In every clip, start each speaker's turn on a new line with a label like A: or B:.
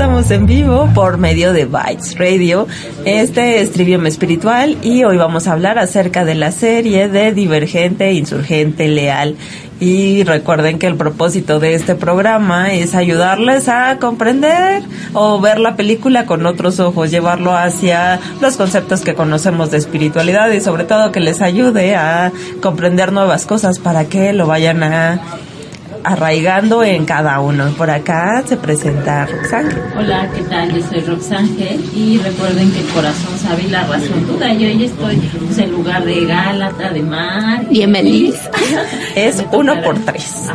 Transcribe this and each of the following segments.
A: Estamos en vivo por medio de Bytes Radio. Este es Trivium Espiritual y hoy vamos a hablar acerca de la serie de Divergente, Insurgente, Leal. Y recuerden que el propósito de este programa es ayudarles a comprender o ver la película con otros ojos, llevarlo hacia los conceptos que conocemos de espiritualidad y sobre todo que les ayude a comprender nuevas cosas para que lo vayan a arraigando en cada uno. Por acá se presenta Roxángel.
B: Hola, ¿qué tal? Yo soy Roxángel y recuerden que el corazón sabe y la razón duda. Yo hoy estoy pues, en lugar de Gálata, de Mar.
C: Emelis.
A: es uno por tres.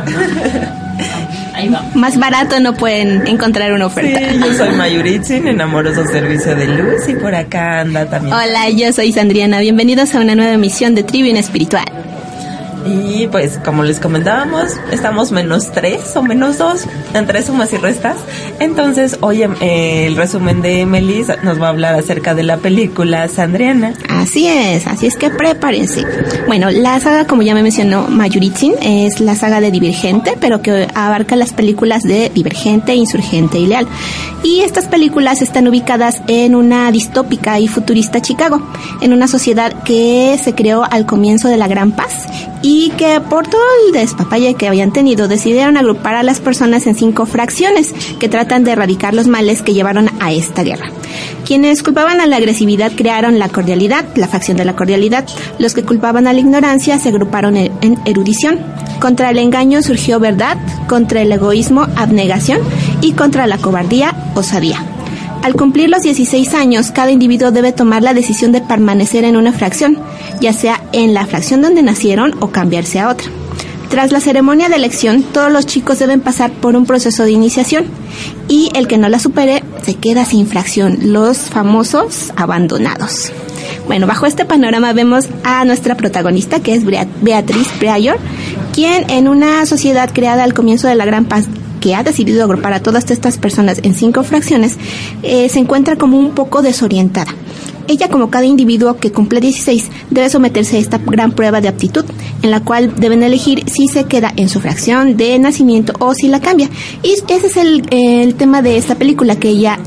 B: Ahí va.
C: Más barato no pueden encontrar una oferta.
A: Sí, yo soy Mayuritzin en Amoroso Servicio de Luz y por acá anda también.
C: Hola, yo soy Sandriana. Bienvenidos a una nueva emisión de Tribune Espiritual.
A: Y pues como les comentábamos, estamos menos tres o menos dos entre sumas y restas. Entonces hoy eh, el resumen de Emily nos va a hablar acerca de la película Sandriana.
C: Así es, así es que prepárense. Bueno, la saga como ya me mencionó Mayuritzin es la saga de Divergente, pero que abarca las películas de Divergente, Insurgente y Leal. Y estas películas están ubicadas en una distópica y futurista Chicago, en una sociedad que se creó al comienzo de la Gran Paz y que por todo el despapalle que habían tenido decidieron agrupar a las personas en cinco fracciones que tratan de erradicar los males que llevaron a esta guerra. Quienes culpaban a la agresividad crearon la cordialidad, la facción de la cordialidad. Los que culpaban a la ignorancia se agruparon en erudición. Contra el engaño surgió verdad, contra el egoísmo abnegación y contra la cobardía osadía. Al cumplir los 16 años, cada individuo debe tomar la decisión de permanecer en una fracción, ya sea en la fracción donde nacieron o cambiarse a otra. Tras la ceremonia de elección, todos los chicos deben pasar por un proceso de iniciación y el que no la supere se queda sin fracción, los famosos abandonados. Bueno, bajo este panorama vemos a nuestra protagonista, que es Beatriz Pryor, quien en una sociedad creada al comienzo de la Gran Paz que ha decidido agrupar a todas estas personas en cinco fracciones, eh, se encuentra como un poco desorientada. Ella, como cada individuo que cumple 16, debe someterse a esta gran prueba de aptitud, en la cual deben elegir si se queda en su fracción de nacimiento o si la cambia. Y ese es el, el tema de esta película, que ella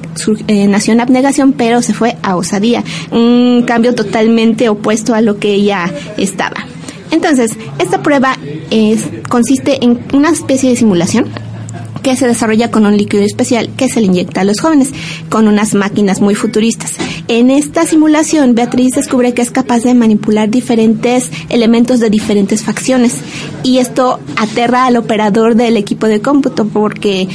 C: eh, nació en abnegación, pero se fue a osadía. Un cambio totalmente opuesto a lo que ella estaba. Entonces, esta prueba consiste en una especie de simulación que se desarrolla con un líquido especial que se le inyecta a los jóvenes con unas máquinas muy futuristas. En esta simulación, Beatriz descubre que es capaz de manipular diferentes elementos de diferentes facciones y esto aterra al operador del equipo de cómputo porque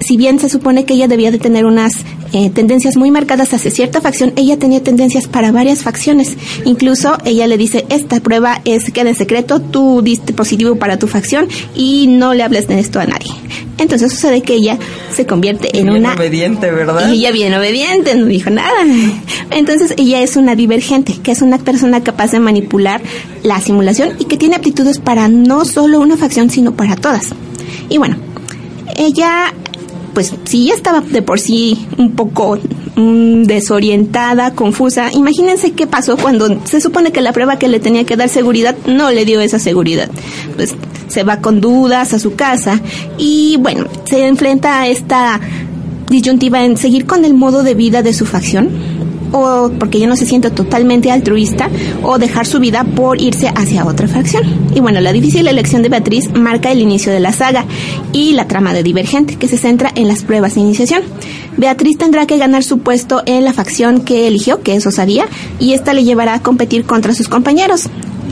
C: si bien se supone que ella debía de tener unas eh, tendencias muy marcadas hacia cierta facción, ella tenía tendencias para varias facciones. Incluso ella le dice, esta prueba es queda en secreto, tú diste positivo para tu facción y no le hables de esto a nadie. Entonces sucede que ella se convierte en
A: Bien
C: una...
A: obediente, ¿verdad?
C: Y ella bien obediente, no dijo nada. Entonces ella es una divergente, que es una persona capaz de manipular la simulación y que tiene aptitudes para no solo una facción, sino para todas. Y bueno, ella pues si ya estaba de por sí un poco mm, desorientada, confusa, imagínense qué pasó cuando se supone que la prueba que le tenía que dar seguridad no le dio esa seguridad. Pues se va con dudas a su casa y bueno, se enfrenta a esta disyuntiva en seguir con el modo de vida de su facción o porque ya no se siente totalmente altruista o dejar su vida por irse hacia otra facción. Y bueno, la difícil elección de Beatriz marca el inicio de la saga y la trama de Divergente, que se centra en las pruebas de iniciación. Beatriz tendrá que ganar su puesto en la facción que eligió, que es Osadía, y esta le llevará a competir contra sus compañeros.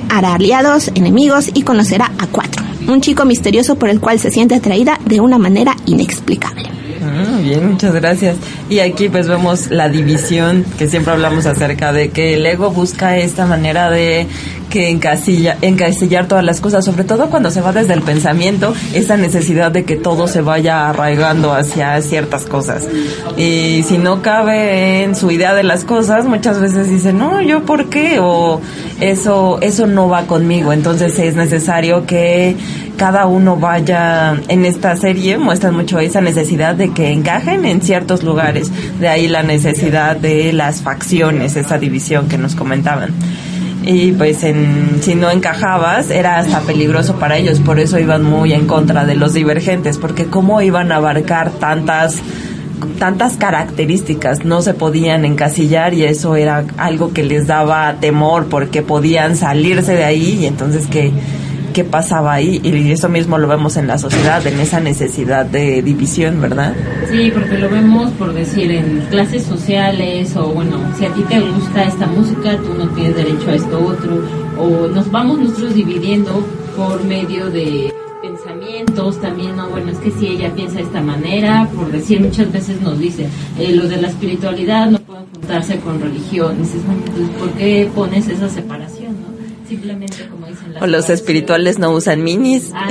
C: Hará aliados, enemigos y conocerá a Cuatro, un chico misterioso por el cual se siente atraída de una manera inexplicable.
A: Ah, bien, muchas gracias. Y aquí pues vemos la división que siempre hablamos acerca de que el ego busca esta manera de que encasilla, encasillar todas las cosas, sobre todo cuando se va desde el pensamiento, esa necesidad de que todo se vaya arraigando hacia ciertas cosas. Y si no cabe en su idea de las cosas, muchas veces dice, no, yo por qué, o eso, eso no va conmigo. Entonces es necesario que cada uno vaya en esta serie muestran mucho esa necesidad de que encajen en ciertos lugares de ahí la necesidad de las facciones esa división que nos comentaban y pues en, si no encajabas era hasta peligroso para ellos. Por eso iban muy en contra de los divergentes porque cómo iban a abarcar tantas tantas características no se podían encasillar y eso era algo que les daba temor porque podían salirse de ahí y entonces que qué pasaba ahí y eso mismo lo vemos en la sociedad, en esa necesidad de división, ¿verdad?
B: Sí, porque lo vemos por decir en clases sociales o bueno, si a ti te gusta esta música, tú no tienes derecho a esto otro o nos vamos nosotros dividiendo por medio de pensamientos también, no, bueno, es que si ella piensa de esta manera, por decir, muchas veces nos dicen, eh, lo de la espiritualidad no pueden juntarse con religión, dices, bueno, ¿por qué pones esa separación, no? Simplemente
A: O los espirituales no usan minis.
B: Ah,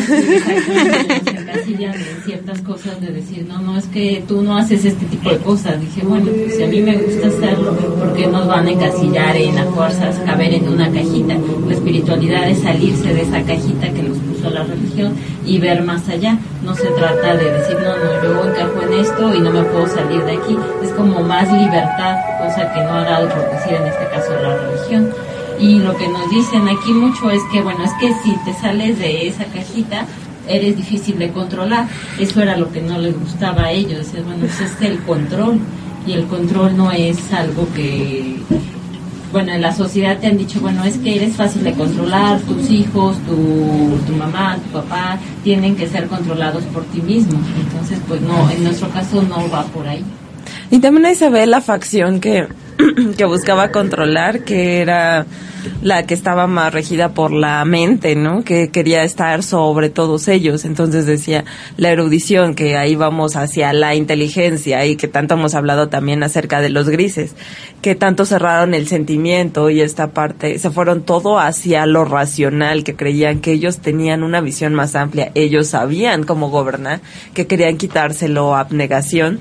B: sí, en ciertas cosas de decir, no, no, es que tú no haces este tipo de cosas. Dije, bueno, pues si a mí me gusta hacerlo, ¿por qué nos van a encasillar en a fuerzas, caber en una cajita? La espiritualidad es salirse de esa cajita que nos puso la religión y ver más allá. No se trata de decir, no, no, yo encajo en esto y no me puedo salir de aquí. Es como más libertad, cosa que no ha dado por decir en este caso la religión y lo que nos dicen aquí mucho es que bueno es que si te sales de esa cajita eres difícil de controlar. Eso era lo que no les gustaba a ellos. Bueno pues es el control. Y el control no es algo que bueno en la sociedad te han dicho bueno es que eres fácil de controlar tus hijos tu, tu mamá tu papá tienen que ser controlados por ti mismo. Entonces pues no en nuestro caso no va por ahí.
A: Y también ahí se ve la facción que que buscaba controlar, que era la que estaba más regida por la mente, ¿no? Que quería estar sobre todos ellos. Entonces decía la erudición, que ahí vamos hacia la inteligencia y que tanto hemos hablado también acerca de los grises, que tanto cerraron el sentimiento y esta parte, se fueron todo hacia lo racional, que creían que ellos tenían una visión más amplia, ellos sabían cómo gobernar, que querían quitárselo abnegación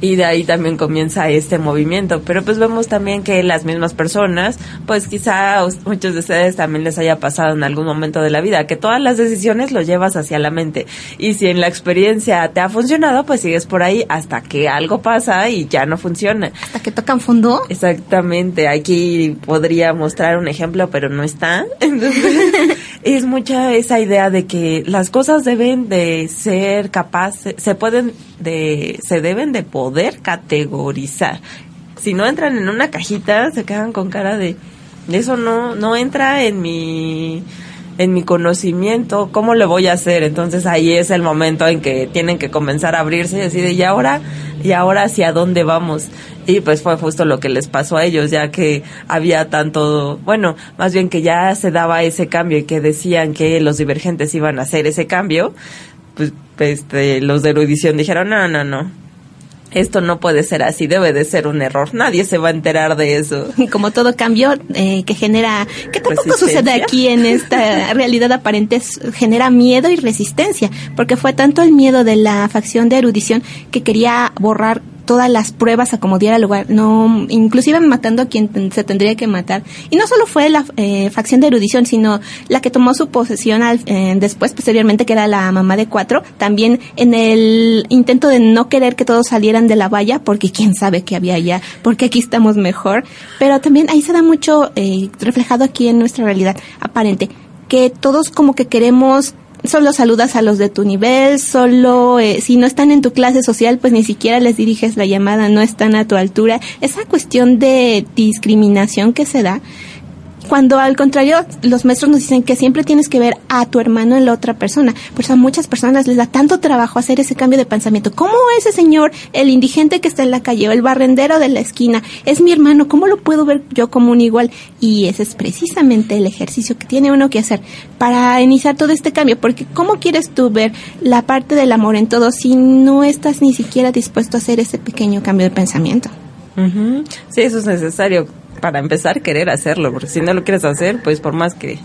A: y de ahí también comienza este movimiento. Pero pues vemos también que las mismas personas, pues quizá muchos de ustedes también les haya pasado en algún momento de la vida, que todas las decisiones lo llevas hacia la mente. Y si en la experiencia te ha funcionado, pues sigues por ahí hasta que algo pasa y ya no funciona.
C: Hasta que tocan fondo.
A: Exactamente. Aquí podría mostrar un ejemplo, pero no está. Entonces, es mucha esa idea de que las cosas deben de ser capaces, se pueden de, se deben de poder categorizar. Si no entran en una cajita, se quedan con cara de, eso no, no entra en mi, en mi conocimiento, ¿cómo le voy a hacer? Entonces ahí es el momento en que tienen que comenzar a abrirse y decir, ¿y ahora? ¿Y ahora hacia dónde vamos? Y pues fue justo lo que les pasó a ellos, ya que había tanto, bueno, más bien que ya se daba ese cambio y que decían que los divergentes iban a hacer ese cambio, pues este, los de erudición dijeron, no, no, no, esto no puede ser así, debe de ser un error, nadie se va a enterar de eso.
C: Y como todo cambio eh, que genera, que tampoco sucede aquí en esta realidad aparente, genera miedo y resistencia, porque fue tanto el miedo de la facción de erudición que quería borrar todas las pruebas a como diera lugar, no, inclusive matando a quien se tendría que matar. Y no solo fue la eh, facción de erudición, sino la que tomó su posesión al, eh, después, posteriormente, que era la mamá de cuatro, también en el intento de no querer que todos salieran de la valla, porque quién sabe qué había allá, porque aquí estamos mejor. Pero también ahí se da mucho eh, reflejado aquí en nuestra realidad aparente, que todos como que queremos solo saludas a los de tu nivel, solo eh, si no están en tu clase social, pues ni siquiera les diriges la llamada, no están a tu altura. Esa cuestión de discriminación que se da cuando al contrario, los maestros nos dicen que siempre tienes que ver a tu hermano en la otra persona. Por eso a muchas personas les da tanto trabajo hacer ese cambio de pensamiento. ¿Cómo ese señor, el indigente que está en la calle o el barrendero de la esquina, es mi hermano? ¿Cómo lo puedo ver yo como un igual? Y ese es precisamente el ejercicio que tiene uno que hacer para iniciar todo este cambio. Porque ¿cómo quieres tú ver la parte del amor en todo si no estás ni siquiera dispuesto a hacer ese pequeño cambio de pensamiento?
A: Sí, eso es necesario para empezar, querer hacerlo, porque si no lo quieres hacer, pues por más que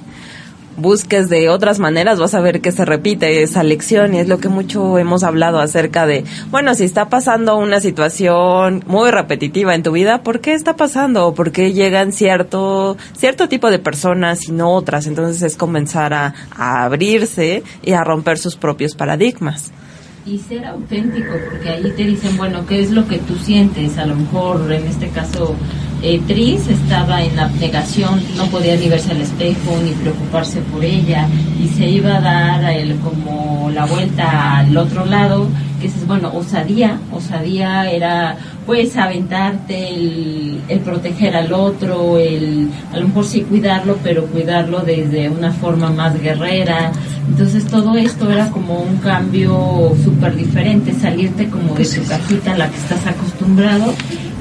A: busques de otras maneras, vas a ver que se repite esa lección y es lo que mucho hemos hablado acerca de, bueno, si está pasando una situación muy repetitiva en tu vida, ¿por qué está pasando? ¿O por qué llegan cierto, cierto tipo de personas y no otras? Entonces es comenzar a, a abrirse y a romper sus propios paradigmas
B: y ser auténtico, porque ahí te dicen, bueno, ¿qué es lo que tú sientes? A lo mejor en este caso eh, Tris estaba en abnegación, no podía ni verse al espejo ni preocuparse por ella y se iba a dar a él como la vuelta al otro lado, que es, bueno, osadía, osadía era pues aventarte, el, el, proteger al otro, el, a lo mejor sí cuidarlo, pero cuidarlo desde una forma más guerrera. Entonces todo esto era como un cambio súper diferente, salirte como de tu cajita a la que estás acostumbrado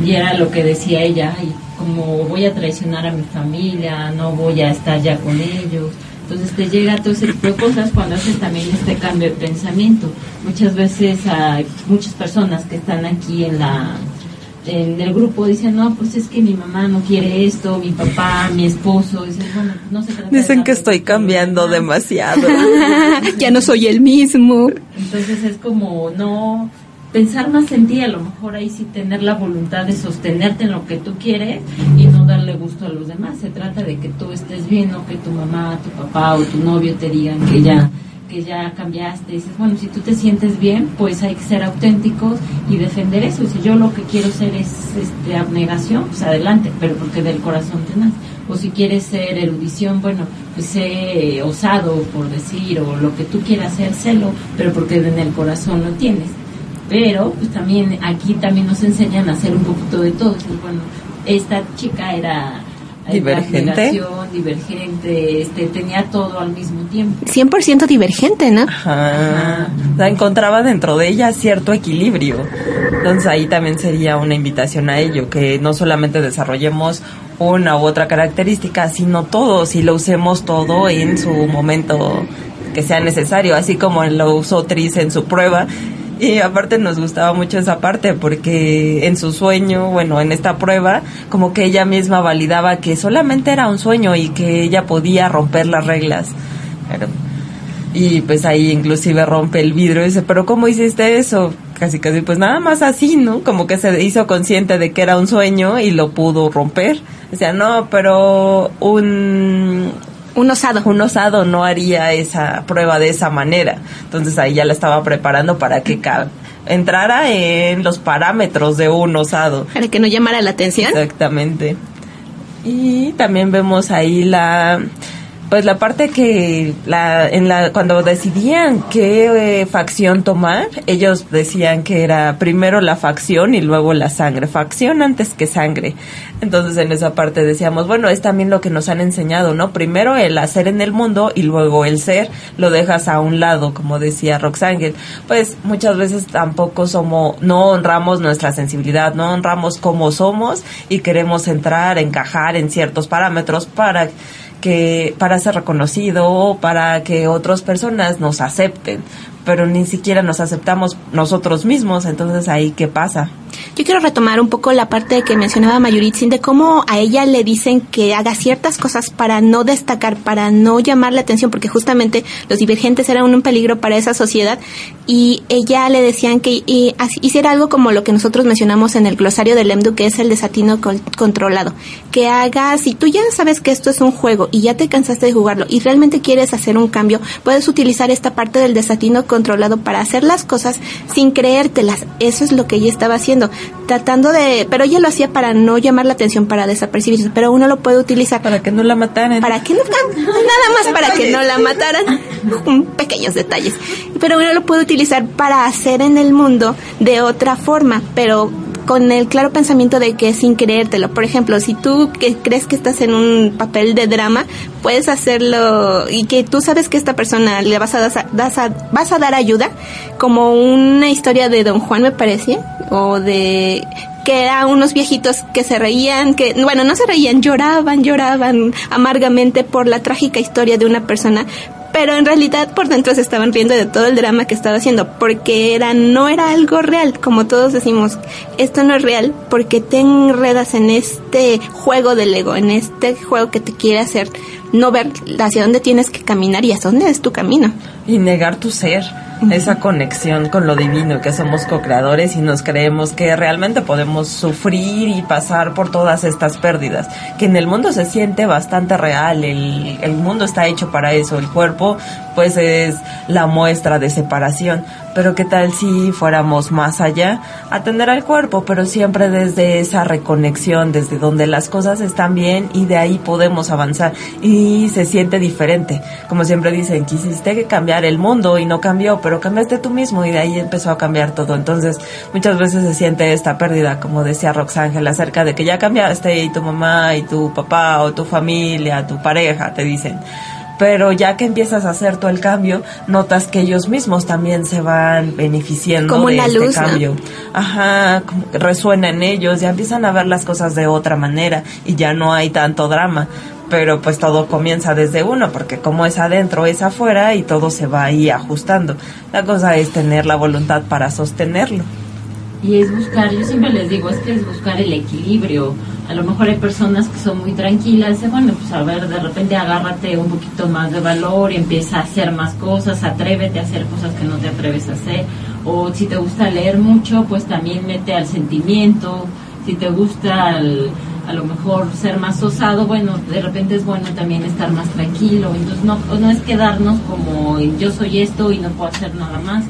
B: y era lo que decía ella, y como voy a traicionar a mi familia, no voy a estar ya con ellos. Entonces te llega todo ese tipo de cosas cuando haces también este cambio de pensamiento. Muchas veces hay muchas personas que están aquí en la en el grupo dicen, no, pues es que mi mamá no quiere esto, mi papá, mi esposo, dicen, bueno, no se trata
A: Dicen que estoy cambiando demasiado.
C: ya no soy el mismo.
B: Entonces es como, no, pensar más en ti, a lo mejor ahí sí tener la voluntad de sostenerte en lo que tú quieres y no darle gusto a los demás. Se trata de que tú estés bien, no que tu mamá, tu papá o tu novio te digan que ya que ya cambiaste, dices, bueno, si tú te sientes bien, pues hay que ser auténticos y defender eso. Si yo lo que quiero ser es este, abnegación, pues adelante, pero porque del corazón te. O si quieres ser erudición, bueno, pues sé osado, por decir, o lo que tú quieras ser, celo, pero porque en el corazón lo tienes pero pues también aquí también nos enseñan a hacer un poquito de todo. bueno, esta chica era
A: divergente,
B: divergente, este, tenía todo al mismo tiempo.
C: 100% divergente, ¿no?
A: Ajá. O encontraba dentro de ella cierto equilibrio. Entonces ahí también sería una invitación a ello, que no solamente desarrollemos una u otra característica, sino todo, si lo usemos todo en su momento que sea necesario, así como lo usó Tris en su prueba, y aparte nos gustaba mucho esa parte porque en su sueño, bueno, en esta prueba, como que ella misma validaba que solamente era un sueño y que ella podía romper las reglas. y pues ahí inclusive rompe el vidrio y dice, pero ¿cómo hiciste eso? Casi casi pues nada más así, ¿no? Como que se hizo consciente de que era un sueño y lo pudo romper. O sea, no, pero un,
C: un osado.
A: Un osado no haría esa prueba de esa manera. Entonces ahí ya la estaba preparando para que entrara en los parámetros de un osado.
C: Para que no llamara la atención.
A: Exactamente. Y también vemos ahí la pues la parte que la, en la, cuando decidían qué eh, facción tomar, ellos decían que era primero la facción y luego la sangre, facción antes que sangre. Entonces en esa parte decíamos, bueno, es también lo que nos han enseñado, ¿no? Primero el hacer en el mundo y luego el ser lo dejas a un lado, como decía Roxangel. Pues muchas veces tampoco somos, no honramos nuestra sensibilidad, no honramos cómo somos y queremos entrar, encajar en ciertos parámetros para que para ser reconocido, para que otras personas nos acepten, pero ni siquiera nos aceptamos nosotros mismos, entonces ahí qué pasa.
C: Yo quiero retomar un poco la parte que mencionaba Mayuritzin de cómo a ella le dicen que haga ciertas cosas para no destacar, para no llamar la atención, porque justamente los divergentes eran un peligro para esa sociedad y ella le decían que hiciera algo como lo que nosotros mencionamos en el glosario del EMDU, que es el desatino controlado, que haga, si tú ya sabes que esto es un juego y ya te cansaste de jugarlo y realmente quieres hacer un cambio, puedes utilizar esta parte del desatino controlado para hacer las cosas sin creértelas. Eso es lo que ella estaba haciendo tratando de, pero ella lo hacía para no llamar la atención, para desapercibirse, pero uno lo puede utilizar.
A: Para que no la mataran.
C: Para que no, nada más para que no la mataran. Pequeños detalles. Pero uno lo puede utilizar para hacer en el mundo de otra forma, pero con el claro pensamiento de que sin creértelo. Por ejemplo, si tú que crees que estás en un papel de drama, puedes hacerlo y que tú sabes que esta persona le vas a, vas a dar ayuda, como una historia de Don Juan me parece, o de que eran unos viejitos que se reían, que, bueno, no se reían, lloraban, lloraban amargamente por la trágica historia de una persona, pero en realidad por dentro se estaban riendo de todo el drama que estaba haciendo, porque era, no era algo real, como todos decimos, esto no es real, porque te enredas en este este juego del ego, en este juego que te quiere hacer no ver hacia dónde tienes que caminar y hacia dónde es tu camino.
A: Y negar tu ser esa conexión con lo divino, que somos co-creadores y nos creemos que realmente podemos sufrir y pasar por todas estas pérdidas, que en el mundo se siente bastante real, el, el mundo está hecho para eso, el cuerpo pues es la muestra de separación, pero qué tal si fuéramos más allá, atender al cuerpo, pero siempre desde esa reconexión, desde donde las cosas están bien y de ahí podemos avanzar y se siente diferente. Como siempre dicen, quisiste cambiar el mundo y no cambió, pero cambiaste tú mismo y de ahí empezó a cambiar todo. Entonces, muchas veces se siente esta pérdida, como decía Roxángel, acerca de que ya cambiaste y tu mamá y tu papá o tu familia, tu pareja te dicen pero ya que empiezas a hacer todo el cambio, notas que ellos mismos también se van beneficiando
C: como
A: de este
C: luz, ¿no?
A: cambio. Ajá, como que resuena en ellos, ya empiezan a ver las cosas de otra manera y ya no hay tanto drama. Pero pues todo comienza desde uno, porque como es adentro, es afuera y todo se va ahí ajustando. La cosa es tener la voluntad para sostenerlo.
B: Y es buscar, yo siempre les digo, es que es buscar el equilibrio. A lo mejor hay personas que son muy tranquilas, bueno, pues a ver, de repente agárrate un poquito más de valor y empieza a hacer más cosas, atrévete a hacer cosas que no te atreves a hacer. O si te gusta leer mucho, pues también mete al sentimiento. Si te gusta a lo mejor ser más osado, bueno, de repente es bueno también estar más tranquilo. Entonces no, no es quedarnos como yo soy esto y no puedo hacer nada más.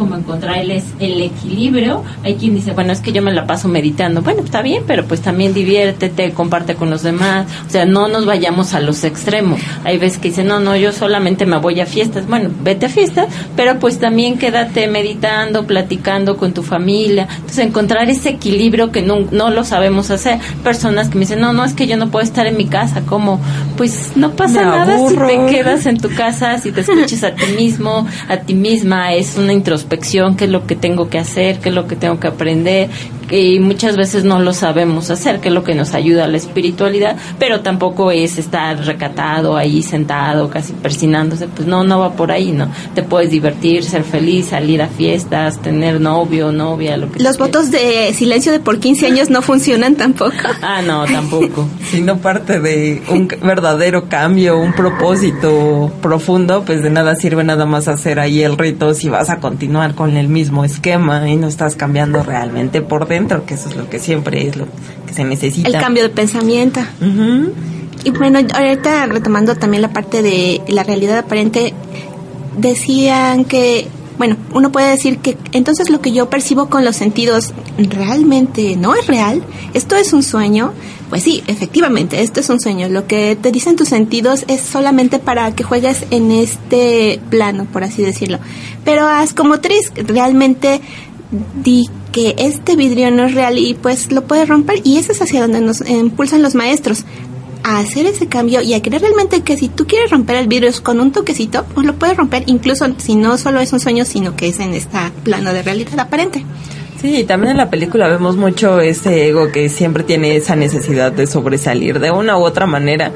B: Como encontrar el, el equilibrio. Hay quien dice, bueno, es que yo me la paso meditando. Bueno, está bien, pero pues también diviértete, comparte con los demás. O sea, no nos vayamos a los extremos. Hay veces que dicen, no, no, yo solamente me voy a fiestas. Bueno, vete a fiestas, pero pues también quédate meditando, platicando con tu familia. Entonces, encontrar ese equilibrio que no, no lo sabemos hacer. Personas que me dicen, no, no, es que yo no puedo estar en mi casa. como Pues no pasa nada si te quedas en tu casa, si te escuchas a ti mismo, a ti misma. Es una introspección, qué es lo que tengo que hacer, qué es lo que tengo que aprender. Y muchas veces no lo sabemos hacer, qué es lo que nos ayuda a la espiritualidad, pero tampoco es estar recatado ahí sentado, casi persinándose. Pues no, no va por ahí, ¿no? Te puedes divertir, ser feliz, salir a fiestas, tener novio, novia, lo que
C: Los
B: tú
C: votos de silencio de por 15 años no funcionan tampoco.
B: Ah, no, tampoco.
A: sino parte de un verdadero cambio, un propósito profundo, pues de nada sirve nada más hacer ahí el rito si vas a continuar con el mismo esquema y no estás cambiando realmente por dentro, que eso es lo que siempre es lo que se necesita.
C: El cambio de pensamiento. Y bueno, ahorita retomando también la parte de la realidad aparente, decían que, bueno, uno puede decir que entonces lo que yo percibo con los sentidos realmente no es real, esto es un sueño. Pues sí, efectivamente, esto es un sueño. Lo que te dicen tus sentidos es solamente para que juegues en este plano, por así decirlo. Pero haz como Tris, realmente di que este vidrio no es real y pues lo puedes romper. Y eso es hacia donde nos impulsan los maestros a hacer ese cambio y a creer realmente que si tú quieres romper el vidrio con un toquecito, pues lo puedes romper. Incluso si no solo es un sueño, sino que es en este plano de realidad aparente.
A: Sí, también en la película vemos mucho ese ego que siempre tiene esa necesidad de sobresalir de una u otra manera,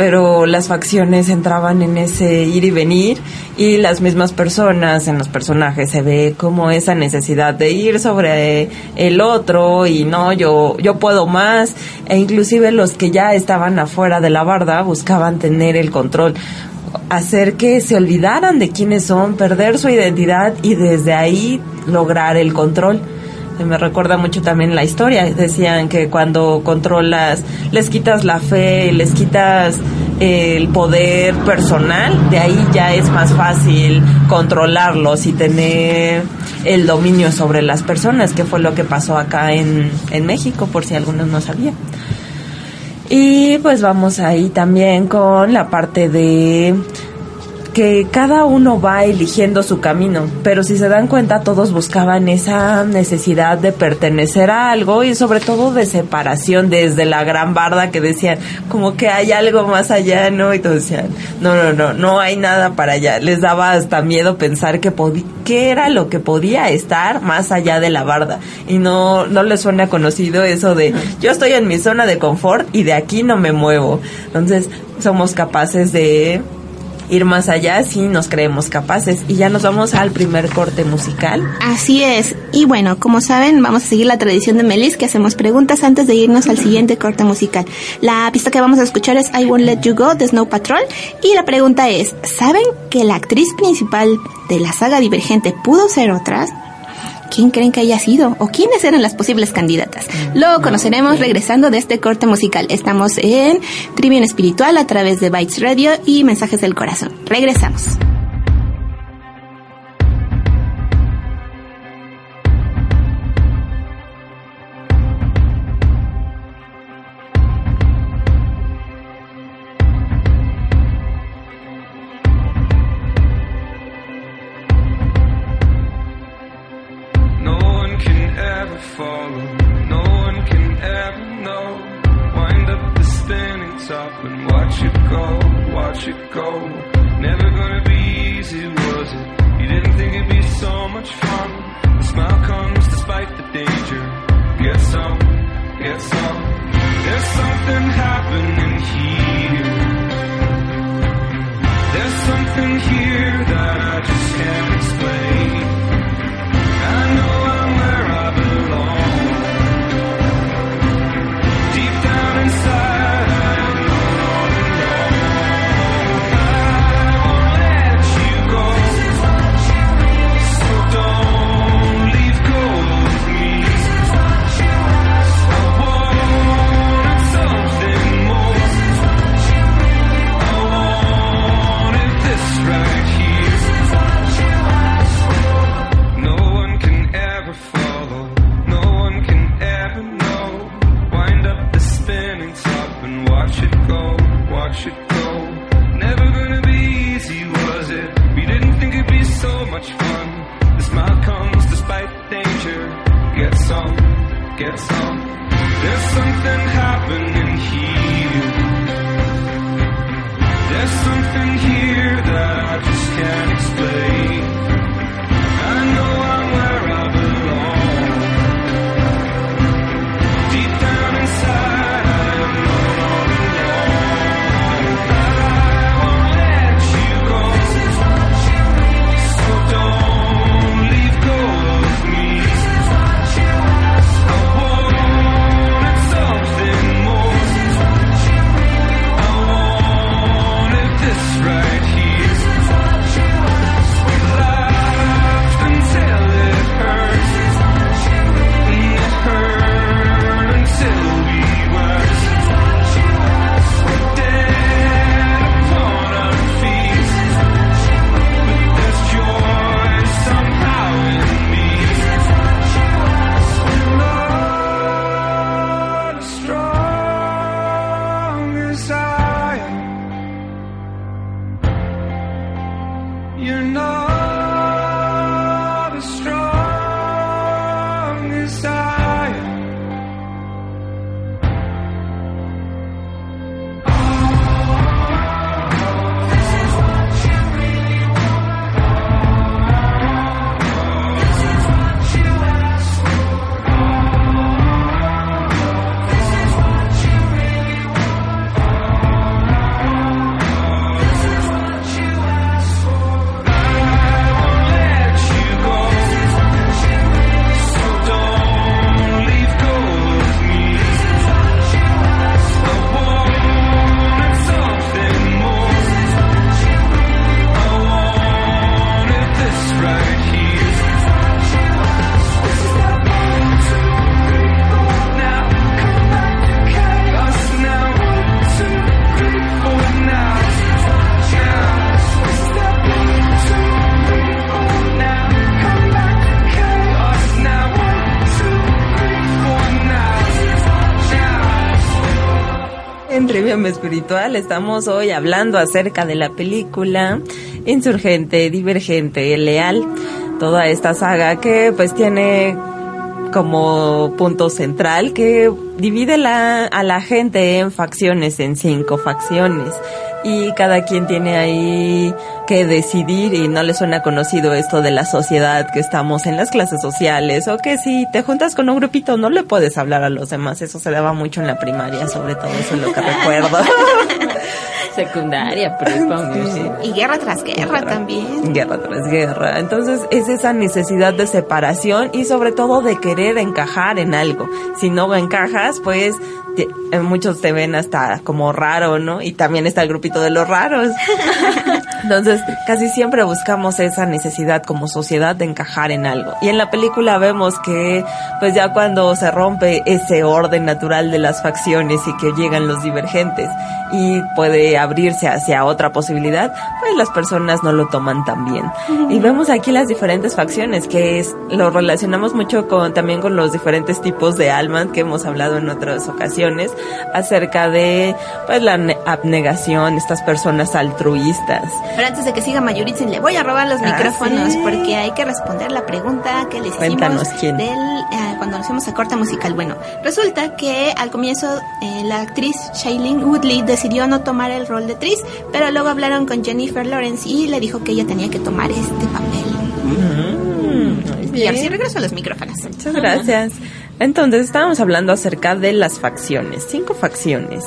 A: pero las facciones entraban en ese ir y venir y las mismas personas en los personajes se ve como esa necesidad de ir sobre el otro y no, yo, yo puedo más e inclusive los que ya estaban afuera de la barda buscaban tener el control hacer que se olvidaran de quiénes son, perder su identidad y desde ahí lograr el control. Me recuerda mucho también la historia. Decían que cuando controlas, les quitas la fe, les quitas el poder personal, de ahí ya es más fácil controlarlos y tener el dominio sobre las personas, que fue lo que pasó acá en, en México, por si algunos no sabían. Y pues vamos ahí también con la parte de que cada uno va eligiendo su camino, pero si se dan cuenta todos buscaban esa necesidad de pertenecer a algo y sobre todo de separación desde la gran barda que decían como que hay algo más allá, ¿no? Y todos decían, no, no, no, no hay nada para allá. Les daba hasta miedo pensar que qué era lo que podía estar más allá de la barda y no, no les suena conocido eso de yo estoy en mi zona de confort y de aquí no me muevo. Entonces somos capaces de ir más allá si nos creemos capaces. Y ya nos vamos al primer corte musical.
D: Así es. Y bueno, como saben, vamos a seguir la tradición de Melis, que hacemos preguntas antes de irnos al siguiente corte musical. La pista que vamos a escuchar es I Won't Let You Go de Snow Patrol. Y la pregunta es, ¿saben que la actriz principal de la saga Divergente pudo ser otra? ¿Quién creen que haya sido? ¿O quiénes eran las posibles candidatas? Lo conoceremos regresando de este corte musical. Estamos en Trivium Espiritual a través de Bytes Radio y Mensajes del Corazón. Regresamos.
A: Estamos hoy hablando acerca de la película Insurgente, Divergente, Leal. Toda esta saga que pues tiene como punto central que divide la, a la gente en facciones, en cinco facciones y cada quien tiene ahí que decidir y no le suena conocido esto de la sociedad que estamos en las clases sociales o que si te juntas con un grupito no le puedes hablar a los demás, eso se daba mucho en la primaria, sobre todo eso es lo que recuerdo.
B: Secundaria, prepa,
C: Y guerra tras guerra, también.
A: Guerra tras guerra. Entonces es esa necesidad de separación y sobre todo de querer encajar en algo. Si no encajas, pues muchos te ven hasta como raro, ¿no? Y también está el grupito de los raros. Entonces, casi siempre buscamos esa necesidad como sociedad de encajar en algo. Y en la película vemos que, pues ya cuando se rompe ese orden natural de las facciones y que llegan los divergentes y puede abrirse hacia otra posibilidad, pues las personas no lo toman tan bien. Y vemos aquí las diferentes facciones, que es, lo relacionamos mucho con, también con los diferentes tipos de almas que hemos hablado en otras ocasiones, acerca de, pues la abnegación, estas personas altruistas.
C: Pero antes de que siga Mayuritzin, le voy a robar los ah, micrófonos porque hay que responder la pregunta que les
A: Cuéntanos quién.
C: Del, eh, cuando nos fuimos a corta musical. Bueno, resulta que al comienzo eh, la actriz Shailene Woodley decidió no tomar el rol de Tris, pero luego hablaron con Jennifer Lawrence y le dijo que ella tenía que tomar este papel. Mm, y así regreso a los micrófonos.
A: Muchas gracias. Entonces estábamos hablando acerca de las facciones, cinco facciones.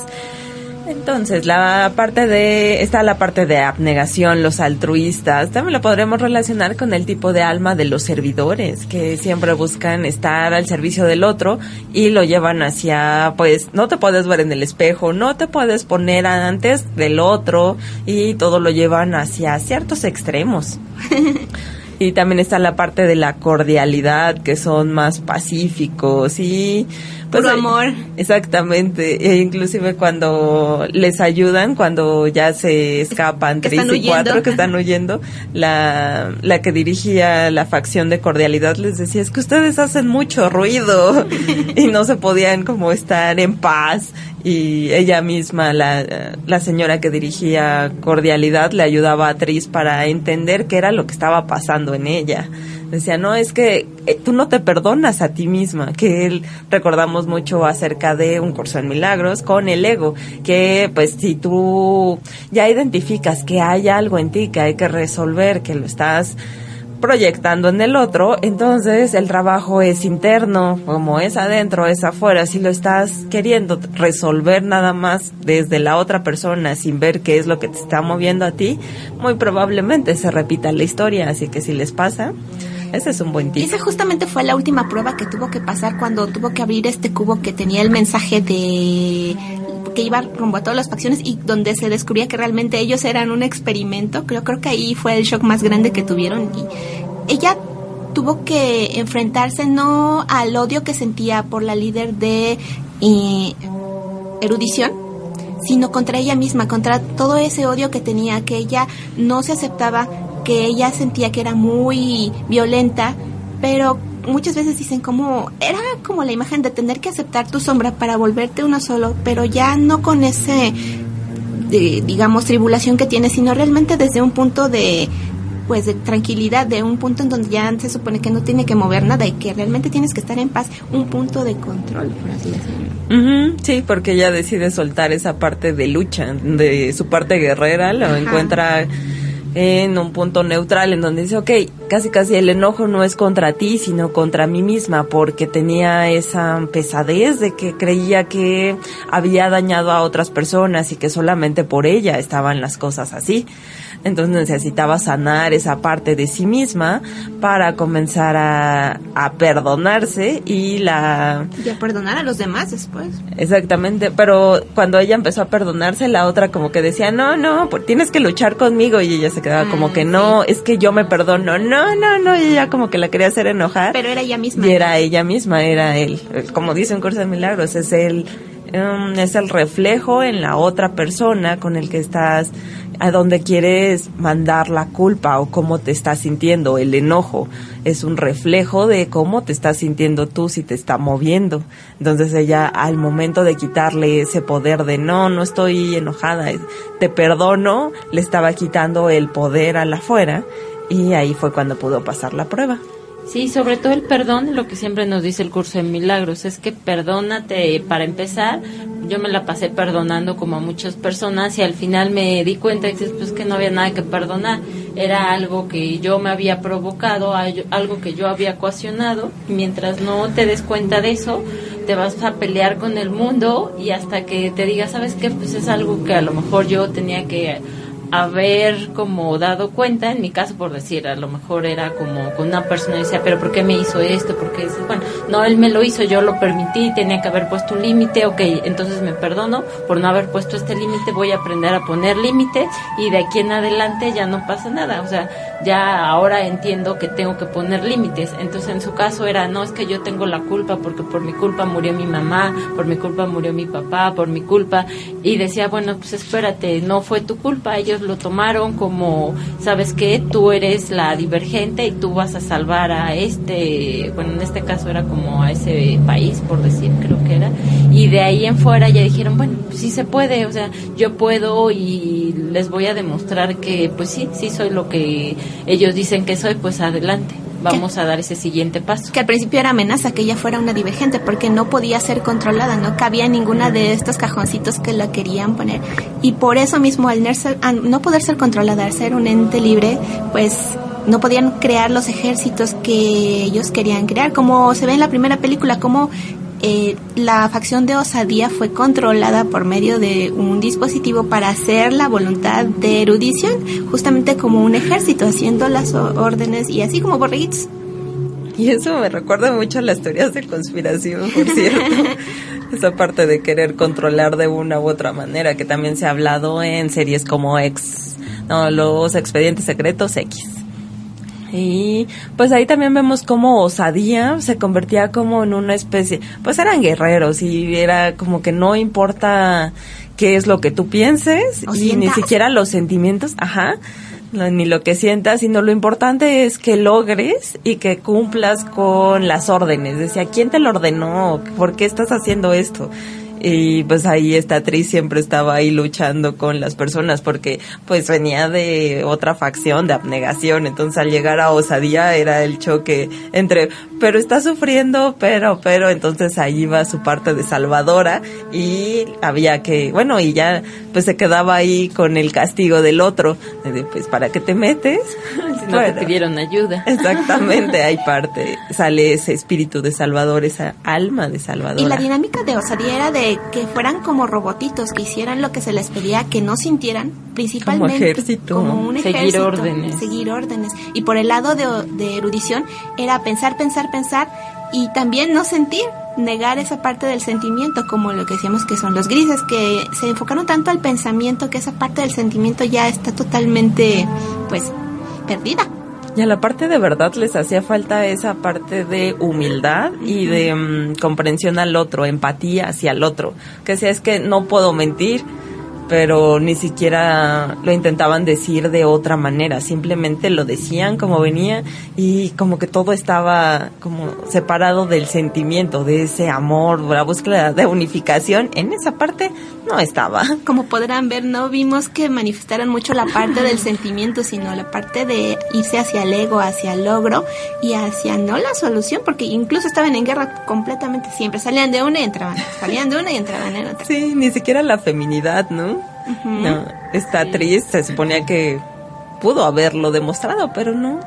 A: Entonces, la parte de, está la parte de abnegación, los altruistas, también lo podremos relacionar con el tipo de alma de los servidores, que siempre buscan estar al servicio del otro y lo llevan hacia, pues, no te puedes ver en el espejo, no te puedes poner antes del otro y todo lo llevan hacia ciertos extremos. y también está la parte de la cordialidad, que son más pacíficos y
C: pues, amor.
A: Exactamente. E inclusive cuando les ayudan, cuando ya se escapan tres y cuatro que están huyendo, la, la que dirigía la facción de cordialidad les decía, es que ustedes hacen mucho ruido y no se podían como estar en paz y ella misma, la, la señora que dirigía cordialidad, le ayudaba a Tris para entender qué era lo que estaba pasando en ella. Decía, no, es que eh, tú no te perdonas a ti misma, que él recordamos mucho acerca de un curso en milagros con el ego, que pues si tú ya identificas que hay algo en ti que hay que resolver, que lo estás proyectando en el otro, entonces el trabajo es interno, como es adentro, es afuera. Si lo estás queriendo resolver nada más desde la otra persona sin ver qué es lo que te está moviendo a ti, muy probablemente se repita la historia. Así que si les pasa, ese es un buen tip.
C: Esa justamente fue la última prueba que tuvo que pasar cuando tuvo que abrir este cubo que tenía el mensaje de que iba rumbo a todas las facciones y donde se descubría que realmente ellos eran un experimento. Creo, creo que ahí fue el shock más grande que tuvieron. Y ella tuvo que enfrentarse no al odio que sentía por la líder de eh, erudición, sino contra ella misma, contra todo ese odio que tenía, que ella no se aceptaba que ella sentía que era muy violenta, pero muchas veces dicen como era como la imagen de tener que aceptar tu sombra para volverte uno solo, pero ya no con ese digamos tribulación que tiene, sino realmente desde un punto de pues de tranquilidad, de un punto en donde ya se supone que no tiene que mover nada y que realmente tienes que estar en paz, un punto de control, por así
A: decirlo. sí, porque ella decide soltar esa parte de lucha, de su parte guerrera, lo encuentra en un punto neutral en donde dice, ok, casi casi el enojo no es contra ti, sino contra mí misma, porque tenía esa pesadez de que creía que había dañado a otras personas y que solamente por ella estaban las cosas así. Entonces necesitaba sanar esa parte de sí misma para comenzar a, a perdonarse y la...
C: Y a perdonar a los demás después.
A: Exactamente, pero cuando ella empezó a perdonarse, la otra como que decía, no, no, tienes que luchar conmigo y ella se quedaba como ah, que no, es que yo me perdono, no, no, no, y ella como que la quería hacer enojar.
C: Pero era ella misma.
A: Y era ella misma, era él. Como dice un curso de milagros, es él um, es el reflejo en la otra persona con el que estás a donde quieres mandar la culpa o cómo te estás sintiendo. El enojo es un reflejo de cómo te estás sintiendo tú si te está moviendo. Entonces ella al momento de quitarle ese poder de no, no estoy enojada, te perdono, le estaba quitando el poder a la fuera y ahí fue cuando pudo pasar la prueba.
B: Sí, sobre todo el perdón, lo que siempre nos dice el curso de milagros, es que perdónate para empezar. Yo me la pasé perdonando como a muchas personas y al final me di cuenta y pues que no había nada que perdonar. Era algo que yo me había provocado, algo que yo había coaccionado. Y mientras no te des cuenta de eso, te vas a pelear con el mundo y hasta que te digas, ¿sabes qué? Pues es algo que a lo mejor yo tenía que haber como dado cuenta, en mi caso por decir, a lo mejor era como con una persona y decía, pero ¿por qué me hizo esto? Porque bueno, no, él me lo hizo, yo lo permití, tenía que haber puesto un límite, ok, entonces me perdono por no haber puesto este límite, voy a aprender a poner límites y de aquí en adelante ya no pasa nada, o sea, ya ahora entiendo que tengo que poner límites, entonces en su caso era, no, es que yo tengo la culpa porque por mi culpa murió mi mamá, por mi culpa murió mi papá, por mi culpa, y decía, bueno, pues espérate, no fue tu culpa, ellos lo tomaron como, ¿sabes qué? Tú eres la divergente y tú vas a salvar a este, bueno, en este caso era como a ese país, por decir, creo que era. Y de ahí en fuera ya dijeron, bueno, pues sí se puede, o sea, yo puedo y les voy a demostrar que, pues sí, sí soy lo que ellos dicen que soy, pues adelante vamos a dar ese siguiente paso.
C: Que al principio era amenaza que ella fuera una divergente porque no podía ser controlada, no cabía ninguna de estos cajoncitos que la querían poner. Y por eso mismo al no poder ser controlada, al ser un ente libre, pues no podían crear los ejércitos que ellos querían crear, como se ve en la primera película, como eh, la facción de osadía fue controlada por medio de un dispositivo para hacer la voluntad de erudición, justamente como un ejército, haciendo las órdenes y así como borreguitos.
A: Y eso me recuerda mucho a las teorías de conspiración, por cierto. Esa parte de querer controlar de una u otra manera, que también se ha hablado en series como X, no, los expedientes secretos X. Y pues ahí también vemos cómo Osadía se convertía como en una especie, pues eran guerreros y era como que no importa qué es lo que tú pienses y ni siquiera los sentimientos, ajá, ni lo que sientas, sino lo importante es que logres y que cumplas con las órdenes. Decía, ¿quién te lo ordenó? ¿Por qué estás haciendo esto? Y pues ahí esta actriz siempre estaba ahí luchando con las personas porque pues venía de otra facción de abnegación. Entonces al llegar a osadía era el choque entre pero está sufriendo pero pero entonces ahí iba su parte de salvadora y había que bueno y ya pues se quedaba ahí con el castigo del otro. Pues para qué te metes
B: si no te pidieron ayuda
A: exactamente hay parte sale ese espíritu de salvador esa alma de salvador
C: y la dinámica de osadía era de que fueran como robotitos, que hicieran lo que se les pedía, que no sintieran, principalmente
A: como, ejército,
C: como un
B: seguir
C: ejército,
B: órdenes.
C: seguir órdenes. Y por el lado de, de erudición era pensar, pensar, pensar y también no sentir, negar esa parte del sentimiento, como lo que decíamos que son los grises, que se enfocaron tanto al pensamiento que esa parte del sentimiento ya está totalmente, pues, perdida.
A: Y a la parte de verdad les hacía falta esa parte de humildad y de mm, comprensión al otro, empatía hacia el otro. Que sea, es que no puedo mentir, pero ni siquiera lo intentaban decir de otra manera, simplemente lo decían como venía y como que todo estaba como separado del sentimiento, de ese amor, la búsqueda de unificación, en esa parte no estaba.
C: Como podrán ver, no vimos que manifestaran mucho la parte del sentimiento, sino la parte de irse hacia el ego, hacia el logro y hacia no la solución, porque incluso estaban en guerra completamente siempre, salían de una y entraban, salían de una y entraban en otra.
A: Sí, ni siquiera la feminidad, ¿no? No, está triste, se suponía que pudo haberlo demostrado, pero no.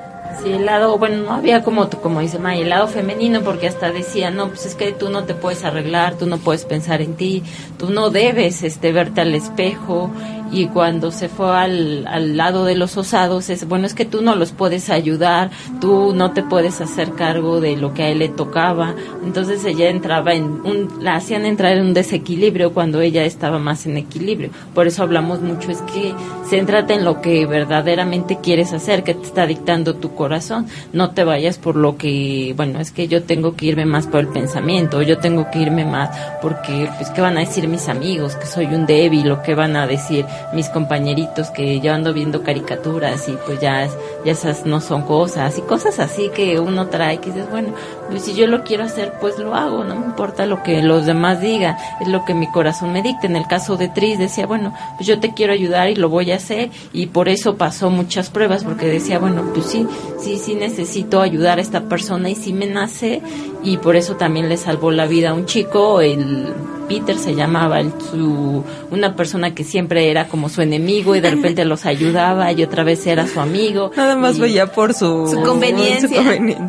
B: Sí, el lado, bueno, no había como, como dice May, el lado femenino, porque hasta decía, no, pues es que tú no te puedes arreglar, tú no puedes pensar en ti, tú no debes este, verte al espejo. Y cuando se fue al, al lado de los osados, es, bueno, es que tú no los puedes ayudar, tú no te puedes hacer cargo de lo que a él le tocaba. Entonces ella entraba en un, la hacían entrar en un desequilibrio cuando ella estaba más en equilibrio. Por eso hablamos mucho, es que céntrate en lo que verdaderamente quieres hacer, que te está dictando tu corazón. No te vayas por lo que, bueno, es que yo tengo que irme más por el pensamiento, yo tengo que irme más porque, pues, ¿qué van a decir mis amigos? Que soy un débil, o qué van a decir mis compañeritos que yo ando viendo caricaturas y pues ya, ya esas no son cosas y cosas así que uno trae que dices, bueno, si yo lo quiero hacer, pues lo hago, no me importa lo que los demás digan, es lo que mi corazón me dicta. En el caso de Tris decía, bueno, pues yo te quiero ayudar y lo voy a hacer y por eso pasó muchas pruebas porque decía, bueno, pues sí, sí, sí necesito ayudar a esta persona y sí me nace y por eso también le salvó la vida a un chico, el Peter se llamaba, el, su, una persona que siempre era como su enemigo y de repente los ayudaba y otra vez era su amigo.
A: Nada más veía por su,
C: su, conveniencia.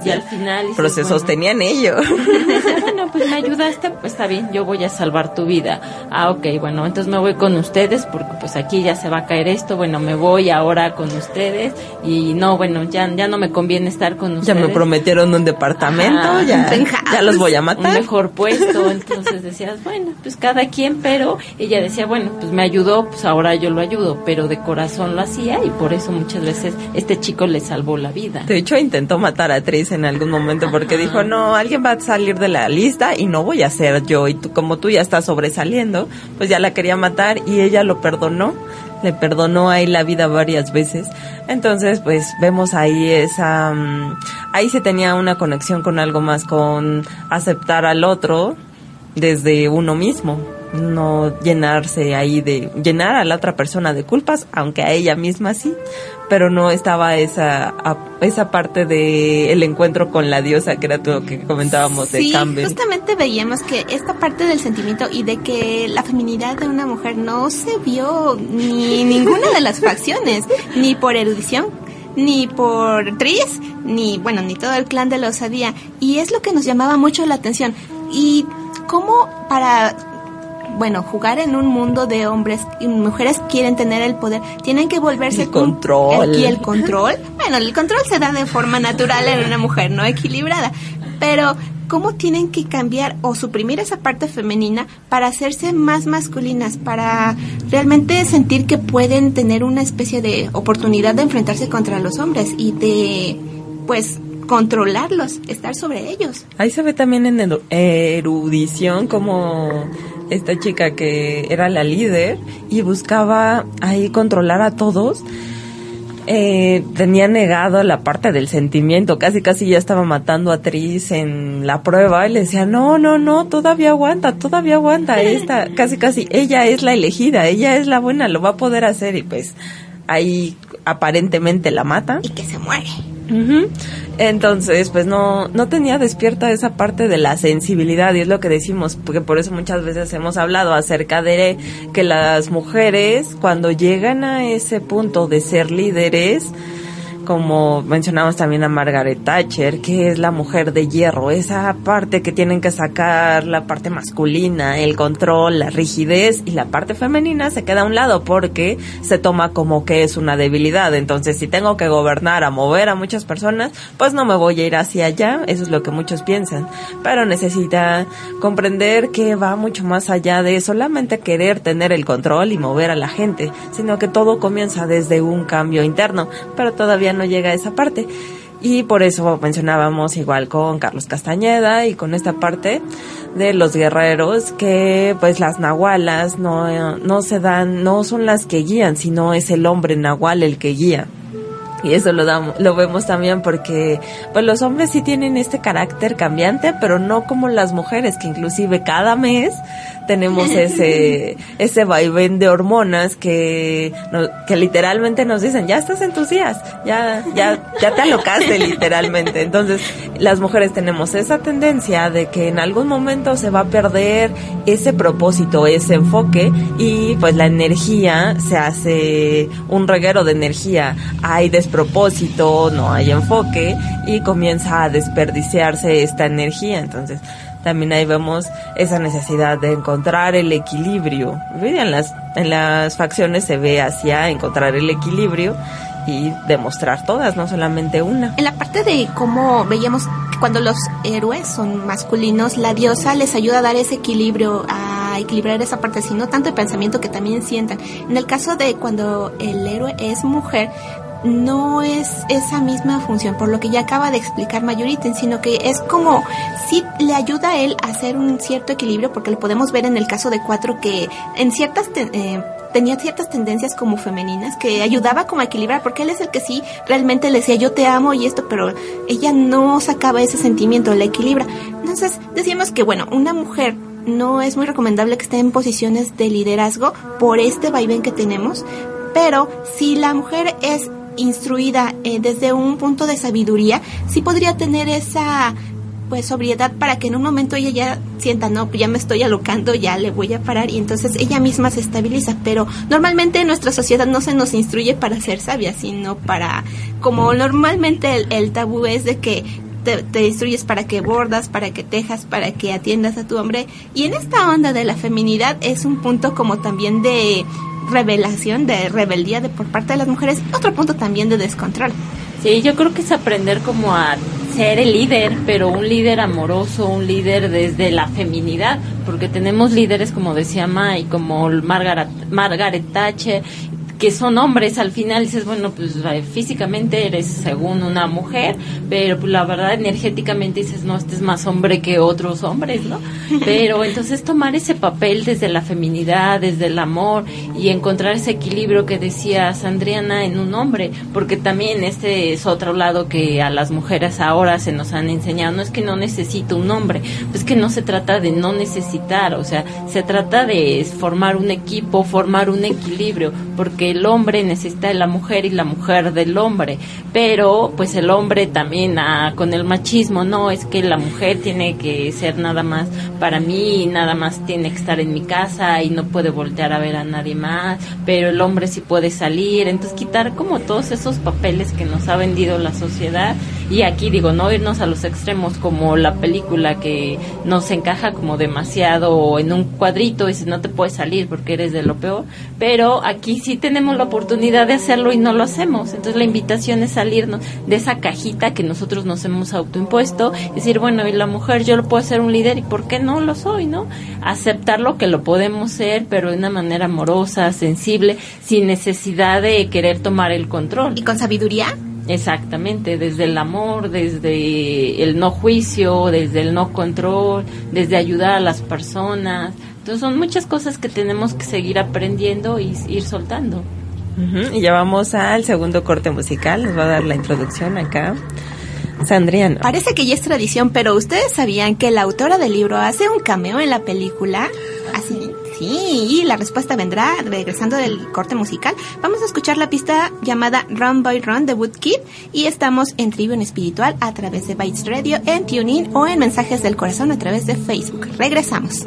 B: Y al final...
A: Pero se sostenía en ello.
B: bueno, pues me ayudaste, pues está bien, yo voy a salvar tu vida. Ah, ok, bueno, entonces me voy con ustedes porque pues aquí ya se va a caer esto, bueno, me voy ahora con ustedes y no, bueno, ya, ya no me conviene estar con ustedes.
A: Ya me prometieron un departamento, ya, ya los voy a matar.
B: Un mejor puesto, entonces decías, bueno, pues cada quien, pero ella decía, bueno, pues me ayudó, pues ahora yo lo ayudo, pero de corazón lo hacía y por eso muchas veces este chico le salvó la vida.
A: De hecho, intentó matar a Tris en algún momento porque dijo, no, alguien va a salir de la lista y no voy a ser yo. Y tú, como tú ya estás sobresaliendo, pues ya la quería matar y ella lo perdonó. Le perdonó ahí la vida varias veces. Entonces, pues vemos ahí esa... Mm, ahí se tenía una conexión con algo más, con aceptar al otro desde uno mismo no llenarse ahí de llenar a la otra persona de culpas, aunque a ella misma sí, pero no estaba esa esa parte de el encuentro con la diosa que era todo lo que comentábamos de
C: sí,
A: Campbell.
C: justamente veíamos que esta parte del sentimiento y de que la feminidad de una mujer no se vio ni ninguna de las facciones, ni por erudición, ni por Tris, ni bueno, ni todo el clan de la osadía, y es lo que nos llamaba mucho la atención. Y cómo para bueno, jugar en un mundo de hombres y mujeres quieren tener el poder, tienen que volverse
A: el control.
C: y el control. Bueno, el control se da de forma natural en una mujer no equilibrada, pero cómo tienen que cambiar o suprimir esa parte femenina para hacerse más masculinas, para realmente sentir que pueden tener una especie de oportunidad de enfrentarse contra los hombres y de pues controlarlos, estar sobre ellos.
A: Ahí se ve también en erudición como esta chica que era la líder y buscaba ahí controlar a todos. Eh, tenía negado la parte del sentimiento, casi casi ya estaba matando a Tris en la prueba y le decía, no, no, no, todavía aguanta, todavía aguanta, esta, casi casi, ella es la elegida, ella es la buena, lo va a poder hacer y pues ahí aparentemente la mata.
C: Y que se muere.
A: Entonces, pues no, no tenía despierta esa parte de la sensibilidad y es lo que decimos, porque por eso muchas veces hemos hablado acerca de que las mujeres cuando llegan a ese punto de ser líderes, como mencionamos también a Margaret Thatcher, que es la mujer de hierro, esa parte que tienen que sacar, la parte masculina, el control, la rigidez y la parte femenina se queda a un lado porque se toma como que es una debilidad. Entonces, si tengo que gobernar a mover a muchas personas, pues no me voy a ir hacia allá, eso es lo que muchos piensan. Pero necesita comprender que va mucho más allá de solamente querer tener el control y mover a la gente, sino que todo comienza desde un cambio interno, pero todavía no llega a esa parte. Y por eso mencionábamos igual con Carlos Castañeda y con esta parte de los guerreros que pues las nahualas no, no se dan, no son las que guían, sino es el hombre nahual el que guía. Y eso lo damos, lo vemos también porque pues los hombres sí tienen este carácter cambiante, pero no como las mujeres que inclusive cada mes tenemos ese ese vaivén de hormonas que que literalmente nos dicen, "Ya estás en tus días, ya ya ya te alocaste literalmente." Entonces, las mujeres tenemos esa tendencia de que en algún momento se va a perder ese propósito, ese enfoque y pues la energía se hace un reguero de energía. Hay despropósito, no hay enfoque y comienza a desperdiciarse esta energía. Entonces, también ahí vemos esa necesidad de encontrar el equilibrio. En las, en las facciones se ve hacia encontrar el equilibrio y demostrar todas, no solamente una.
C: En la parte de cómo veíamos cuando los héroes son masculinos, la diosa les ayuda a dar ese equilibrio, a equilibrar esa parte, sino tanto el pensamiento que también sientan. En el caso de cuando el héroe es mujer, no es esa misma función, por lo que ya acaba de explicar Mayuritin, sino que es como si le ayuda a él a hacer un cierto equilibrio, porque lo podemos ver en el caso de Cuatro que en ciertas eh, tenía ciertas tendencias como femeninas que ayudaba como a equilibrar, porque él es el que sí realmente le decía yo te amo y esto, pero ella no sacaba ese sentimiento, la equilibra. Entonces decíamos que bueno, una mujer no es muy recomendable que esté en posiciones de liderazgo por este vaivén que tenemos, pero si la mujer es instruida eh, desde un punto de sabiduría, sí podría tener esa pues sobriedad para que en un momento ella ya sienta, no, pues ya me estoy alocando, ya le voy a parar y entonces ella misma se estabiliza, pero normalmente en nuestra sociedad no se nos instruye para ser sabia, sino para
D: como normalmente el, tabú es de que te, te, instruyes para que bordas, para que tejas, para que atiendas a tu hombre. Y en esta onda de la feminidad es un punto como también de revelación, de rebeldía de por parte de las mujeres, otro punto también de descontrol.
B: Sí, yo creo que es aprender como a ser el líder, pero un líder amoroso, un líder desde la feminidad, porque tenemos líderes como decía Mai, como Margaret, Margaret Thatcher, que son hombres, al final dices, bueno, pues físicamente eres según una mujer, pero pues, la verdad energéticamente dices, no, este es más hombre que otros hombres, ¿no? Pero entonces tomar ese papel desde la feminidad, desde el amor y encontrar ese equilibrio que decía Sandriana en un hombre, porque también este es otro lado que a las mujeres ahora se nos han enseñado, no es que no necesito un hombre, pues que no se trata de no necesitar, o sea, se trata de formar un equipo, formar un equilibrio, porque el hombre necesita de la mujer y la mujer del hombre, pero pues el hombre también ah, con el machismo, no, es que la mujer tiene que ser nada más para mí, nada más tiene que estar en mi casa y no puede voltear a ver a nadie más, pero el hombre sí puede salir, entonces quitar como todos esos papeles que nos ha vendido la sociedad y aquí digo, no irnos a los extremos como la película que nos encaja como demasiado en un cuadrito y si no te puedes salir porque eres de lo peor, pero aquí sí tenemos la oportunidad de hacerlo y no lo hacemos. Entonces la invitación es salirnos de esa cajita que nosotros nos hemos autoimpuesto, decir, bueno, y la mujer yo lo puedo ser un líder y por qué no lo soy, ¿no? Aceptarlo que lo podemos ser, pero de una manera amorosa, sensible, sin necesidad de querer tomar el control.
D: ¿Y con sabiduría?
B: Exactamente, desde el amor, desde el no juicio, desde el no control, desde ayudar a las personas, entonces son muchas cosas que tenemos que seguir aprendiendo y ir soltando.
A: Y ya vamos al segundo corte musical, nos va a dar la introducción acá. Sandriano.
D: Parece que ya es tradición, pero ¿ustedes sabían que la autora del libro hace un cameo en la película? Así, sí, la respuesta vendrá regresando del corte musical. Vamos a escuchar la pista llamada Run Boy Run de Woodkid y estamos en Tribune Espiritual a través de Bytes Radio, en TuneIn o en Mensajes del Corazón a través de Facebook. Regresamos.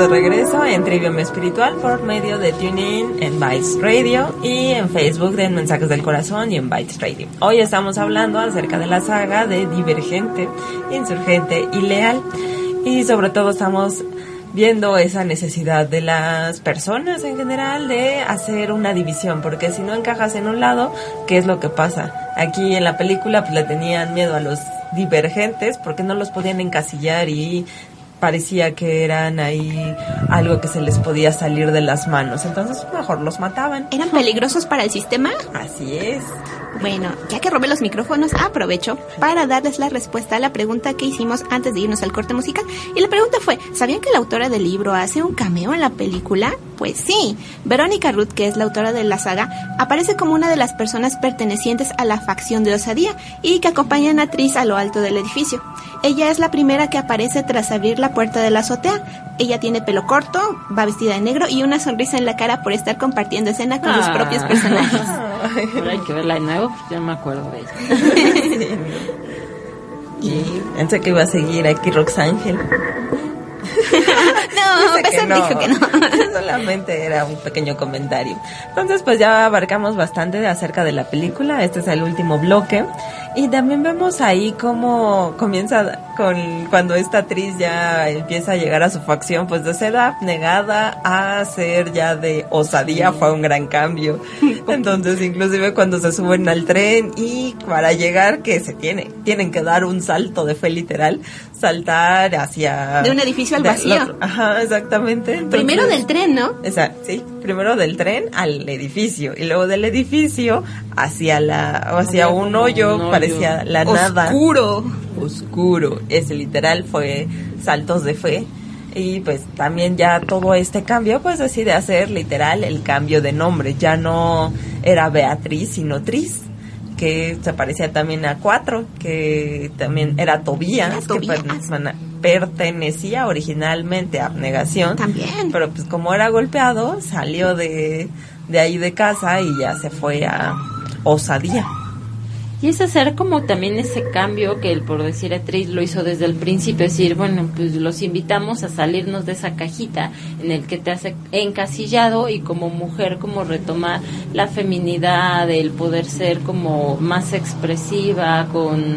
A: De regreso en Trivium Espiritual por medio de TuneIn en Bytes Radio y en Facebook de Mensajes del Corazón y en Bytes Radio. Hoy estamos hablando acerca de la saga de Divergente, Insurgente y Leal. Y sobre todo estamos viendo esa necesidad de las personas en general de hacer una división, porque si no encajas en un lado, ¿qué es lo que pasa? Aquí en la película pues le tenían miedo a los divergentes porque no los podían encasillar y parecía que eran ahí algo que se les podía salir de las manos. Entonces mejor los mataban.
C: ¿Eran peligrosos para el sistema?
A: Así es.
C: Bueno, ya que robé los micrófonos, aprovecho para darles la respuesta a la pregunta que hicimos antes de irnos al corte musical. Y la pregunta fue, ¿sabían que la autora del libro hace un cameo en la película? Pues sí, Verónica Ruth, que es la autora de la saga, aparece como una de las personas pertenecientes a la facción de Osadía y que acompaña a Natriz a lo alto del edificio. Ella es la primera que aparece tras abrir la puerta de la azotea. Ella tiene pelo corto, va vestida de negro y una sonrisa en la cara por estar compartiendo escena con sus
B: Ah.
C: propios personajes.
B: Pero hay que verla de nuevo, ya me acuerdo de ella.
A: Y pensé que iba a seguir aquí Roxángel.
C: No, Pesar dijo que no.
A: Solamente era un pequeño comentario. Entonces, pues ya abarcamos bastante de acerca de la película. Este es el último bloque. Y también vemos ahí cómo comienza con cuando esta actriz ya empieza a llegar a su facción, pues de ser abnegada a ser ya de osadía fue un gran cambio. Entonces, inclusive cuando se suben al tren y para llegar que se tiene, tienen que dar un salto de fe literal, saltar hacia
C: De un edificio al vacío.
A: Ajá, exactamente. Entonces-
C: Primero del tren, ¿no?
A: Esa- sí, primero del tren al edificio y luego del edificio hacia la hacia un hoyo,
B: un hoyo.
A: Parecía la nada
C: Oscuro.
A: oscuro. Ese literal fue saltos de fe. Y pues también ya todo este cambio, pues decide hacer literal el cambio de nombre. Ya no era Beatriz, sino Tris, que se parecía también a Cuatro, que también era Tobías, que per- pertenecía originalmente a Abnegación.
C: También.
A: Pero pues como era golpeado, salió de, de ahí de casa y ya se fue a Osadía.
B: Y es hacer como también ese cambio que el por decir actriz lo hizo desde el principio, es decir, bueno, pues los invitamos a salirnos de esa cajita en el que te hace encasillado y como mujer como retomar la feminidad, el poder ser como más expresiva con,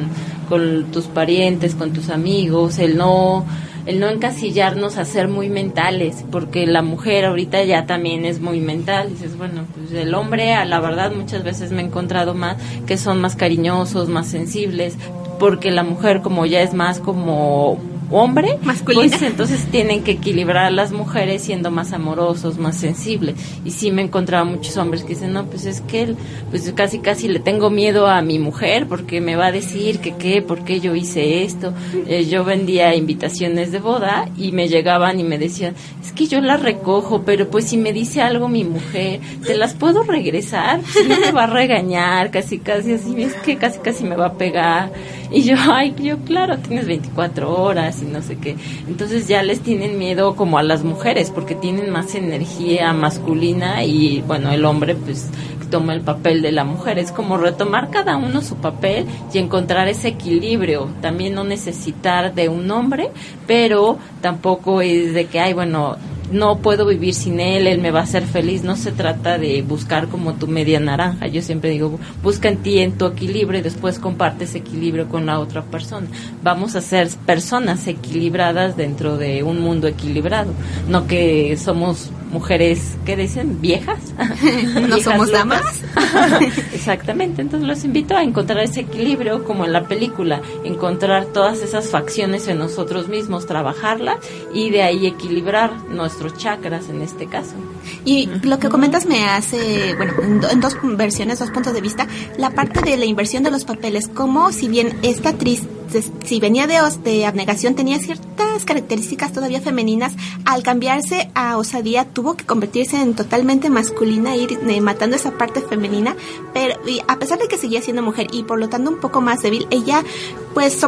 B: con tus parientes, con tus amigos, el no el no encasillarnos a ser muy mentales, porque la mujer ahorita ya también es muy mental. Dices, bueno, pues el hombre, a la verdad, muchas veces me he encontrado más que son más cariñosos, más sensibles, porque la mujer, como ya es más como hombre,
C: Masculina.
B: pues entonces tienen que equilibrar a las mujeres siendo más amorosos, más sensibles. Y sí me he encontrado muchos hombres que dicen, no, pues es que él, pues casi casi le tengo miedo a mi mujer porque me va a decir que qué, por qué yo hice esto. Eh, yo vendía invitaciones de boda y me llegaban y me decían, es que yo las recojo, pero pues si me dice algo mi mujer, ¿te las puedo regresar? Si no me va a regañar, casi casi así, es que casi casi me va a pegar. Y yo, ay, yo claro, tienes 24 horas y no sé qué. Entonces ya les tienen miedo como a las mujeres porque tienen más energía masculina y bueno, el hombre pues toma el papel de la mujer. Es como retomar cada uno su papel y encontrar ese equilibrio. También no necesitar de un hombre, pero tampoco es de que, ay, bueno, no puedo vivir sin él, él me va a hacer feliz. No se trata de buscar como tu media naranja. Yo siempre digo, busca en ti, en tu equilibrio y después comparte ese equilibrio con la otra persona. Vamos a ser personas equilibradas dentro de un mundo equilibrado. No que somos mujeres, ¿qué dicen? ¿Viejas?
C: No
B: Viejas
C: somos damas.
B: Exactamente, entonces los invito a encontrar ese equilibrio como en la película, encontrar todas esas facciones en nosotros mismos, trabajarlas y de ahí equilibrar nuestros chakras en este caso.
C: Y lo que comentas me hace, bueno, en dos versiones, dos puntos de vista, la parte de la inversión de los papeles, como si bien esta actriz, si venía de, de abnegación, tenía ciertas características todavía femeninas, al cambiarse a osadía tuvo que convertirse en totalmente masculina, ir eh, matando esa parte femenina, pero y a pesar de que seguía siendo mujer y por lo tanto un poco más débil, ella pues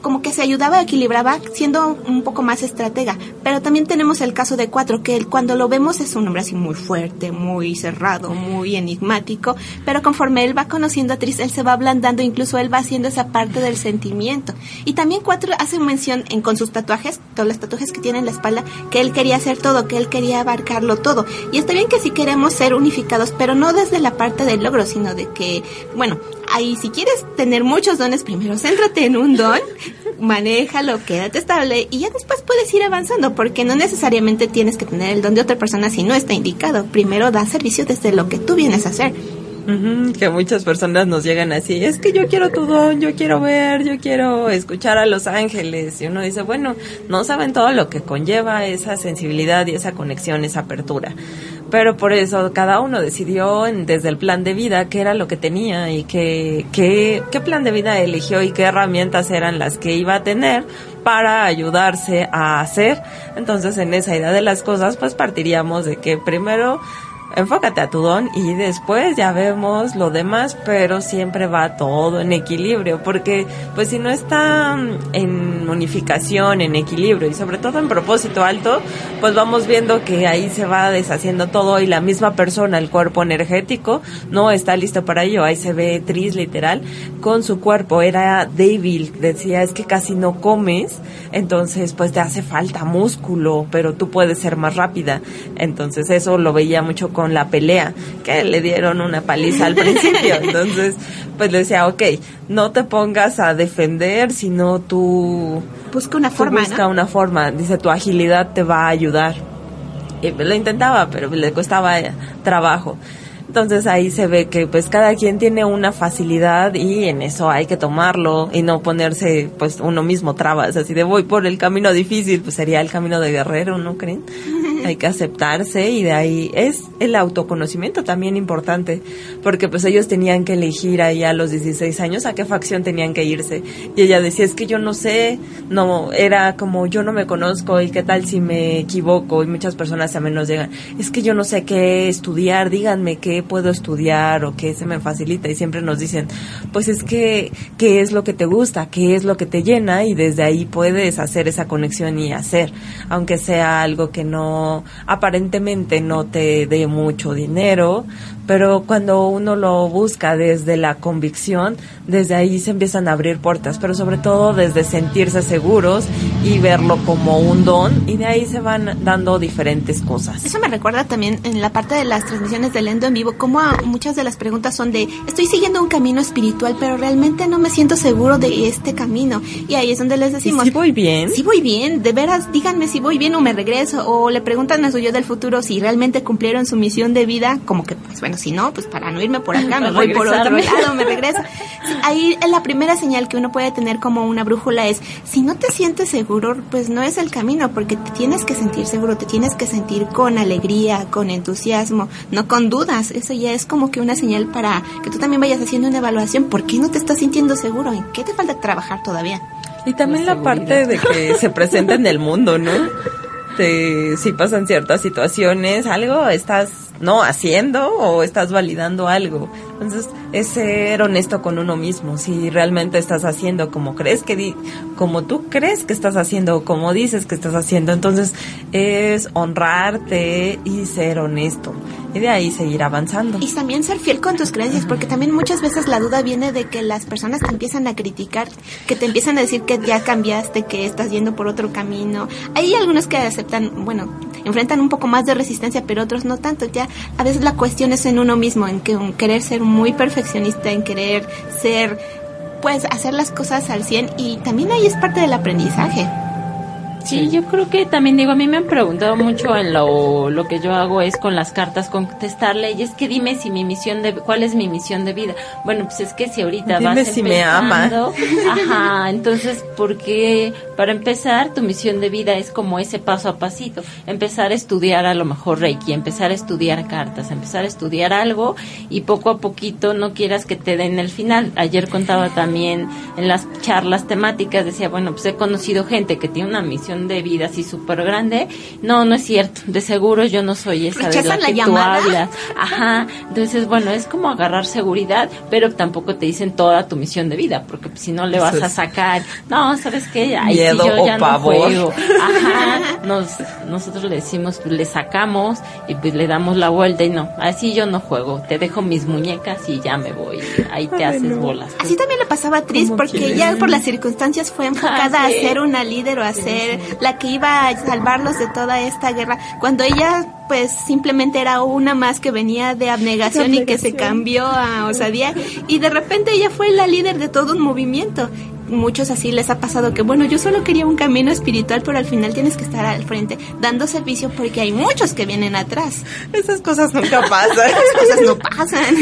C: como que se ayudaba, equilibraba, siendo un poco más estratega. Pero también tenemos el caso de Cuatro, que cuando lo vemos es un hombre así muy fuerte, muy cerrado, muy enigmático, pero conforme él va conociendo a Tris, él se va ablandando, incluso él va haciendo esa parte del sentimiento. Y también Cuatro hace mención en, con sus tatuajes, todos los tatuajes que tiene en la espalda, que él quería hacer todo, que él quería abarcarlo todo. Y está bien que si queremos ser unificados, pero no desde la parte del logro, sino de que, bueno, ahí si quieres tener muchos dones, primero céntrate en un don, manéjalo, quédate estable y ya después puedes ir avanzando, porque no necesariamente tienes que tener el don de otra persona si no está indicado. Primero da servicio desde lo que tú vienes a hacer.
A: que muchas personas nos llegan así, es que yo quiero tu don, yo quiero ver, yo quiero escuchar a los ángeles. Y uno dice, bueno, no saben todo lo que conlleva esa sensibilidad y esa conexión, esa apertura pero por eso cada uno decidió desde el plan de vida qué era lo que tenía y qué, qué, qué plan de vida eligió y qué herramientas eran las que iba a tener para ayudarse a hacer. Entonces en esa idea de las cosas pues partiríamos de que primero enfócate a tu don y después ya vemos lo demás, pero siempre va todo en equilibrio, porque pues si no está en unificación, en equilibrio y sobre todo en propósito alto, pues vamos viendo que ahí se va deshaciendo todo y la misma persona, el cuerpo energético, no está listo para ello. Ahí se ve Tris literal con su cuerpo, era débil, decía es que casi no comes, entonces pues te hace falta músculo, pero tú puedes ser más rápida. Entonces eso lo veía mucho con con la pelea, que le dieron una paliza al principio. Entonces, pues le decía, ok, no te pongas a defender, sino tú...
C: Busca una forma.
A: Busca una forma. Dice, tu agilidad te va a ayudar. Y lo intentaba, pero le costaba trabajo. Entonces ahí se ve que pues cada quien tiene una facilidad y en eso hay que tomarlo y no ponerse pues uno mismo trabas, así de voy por el camino difícil, pues sería el camino de guerrero, ¿no creen? hay que aceptarse y de ahí es el autoconocimiento también importante, porque pues ellos tenían que elegir ahí a los 16 años a qué facción tenían que irse. Y ella decía, es que yo no sé, no, era como yo no me conozco y qué tal si me equivoco y muchas personas también nos llegan, es que yo no sé qué estudiar, díganme qué puedo estudiar o qué se me facilita y siempre nos dicen, pues es que, qué es lo que te gusta, qué es lo que te llena y desde ahí puedes hacer esa conexión y hacer, aunque sea algo que no aparentemente no te dé mucho dinero, pero cuando uno lo busca desde la convicción, desde ahí se empiezan a abrir puertas, pero sobre todo desde sentirse seguros y verlo como un don y de ahí se van dando diferentes cosas.
C: Eso me recuerda también en la parte de las transmisiones del Endo en vivo, como muchas de las preguntas son de, estoy siguiendo un camino espiritual, pero realmente no me siento seguro de este camino. Y ahí es donde les decimos,
A: si voy bien?
C: Si voy bien, de veras, díganme si voy bien o me regreso, o le preguntan a su yo del futuro si realmente cumplieron su misión de vida, como que, pues bueno, si no, pues para no irme por acá, me voy por otro lado, me regreso. ahí la primera señal que uno puede tener como una brújula es, si no te sientes seguro, pues no es el camino, porque te tienes que sentir seguro, te tienes que sentir con alegría, con entusiasmo, no con dudas. Eso ya es como que una señal para que tú también vayas haciendo una evaluación. ¿Por qué no te estás sintiendo seguro? ¿En qué te falta trabajar todavía?
A: Y también la, parte de que se presenta en el mundo, ¿no? si pasan ciertas situaciones, algo estás no haciendo o estás validando algo. Entonces, es ser honesto con uno mismo, si realmente estás haciendo como crees que di como tú crees que estás haciendo, como dices que estás haciendo, entonces es honrarte y ser honesto y de ahí seguir avanzando.
C: Y también ser fiel con tus creencias, porque también muchas veces la duda viene de que las personas te empiezan a criticar, que te empiezan a decir que ya cambiaste, que estás yendo por otro camino. Hay algunos que aceptan, bueno, enfrentan un poco más de resistencia, pero otros no tanto. Ya a veces la cuestión es en uno mismo, en que querer ser muy perfeccionista, en querer ser, pues, hacer las cosas al 100 y también ahí es parte del aprendizaje.
B: Sí, yo creo que también digo, a mí me han preguntado mucho en lo, lo que yo hago es con las cartas contestarle y es que dime si mi misión de, cuál es mi misión de vida. Bueno, pues es que si ahorita
A: dime
B: vas
A: si me ama.
B: Ajá, entonces, porque para empezar, tu misión de vida es como ese paso a pasito. Empezar a estudiar a lo mejor Reiki, empezar a estudiar cartas, empezar a estudiar algo y poco a poquito no quieras que te den el final. Ayer contaba también en las charlas temáticas, decía, bueno, pues he conocido gente que tiene una misión de vida así súper grande. No, no es cierto. De seguro yo no soy esa de la,
C: la
B: que
C: llamada?
B: tú hablas. Ajá. Entonces, bueno, es como agarrar seguridad, pero tampoco te dicen toda tu misión de vida, porque si no le vas a sacar, no, ¿sabes qué? Ahí sí
A: Miedo
B: yo
A: o
B: ya
A: pavor.
B: no juego. Ajá. Nos, nosotros le decimos, pues, le sacamos y pues le damos la vuelta y no, así yo no juego. Te dejo mis muñecas y ya me voy. Ahí te haces bolas.
C: Así también le pasaba a Tris
A: ¿Cómo
C: porque ella por las circunstancias fue enfocada
B: Ah, sí.
C: a ser una líder o a ser la que iba a salvarlos de toda esta guerra, cuando ella pues simplemente era una más que venía de abnegación y que se cambió a osadía y de repente ella fue la líder de todo un movimiento. Muchos así les ha pasado que bueno, yo solo quería un camino espiritual, pero al final tienes que estar al frente dando servicio porque hay muchos que vienen atrás.
A: Esas cosas nunca pasan.
C: Esas cosas no pasan.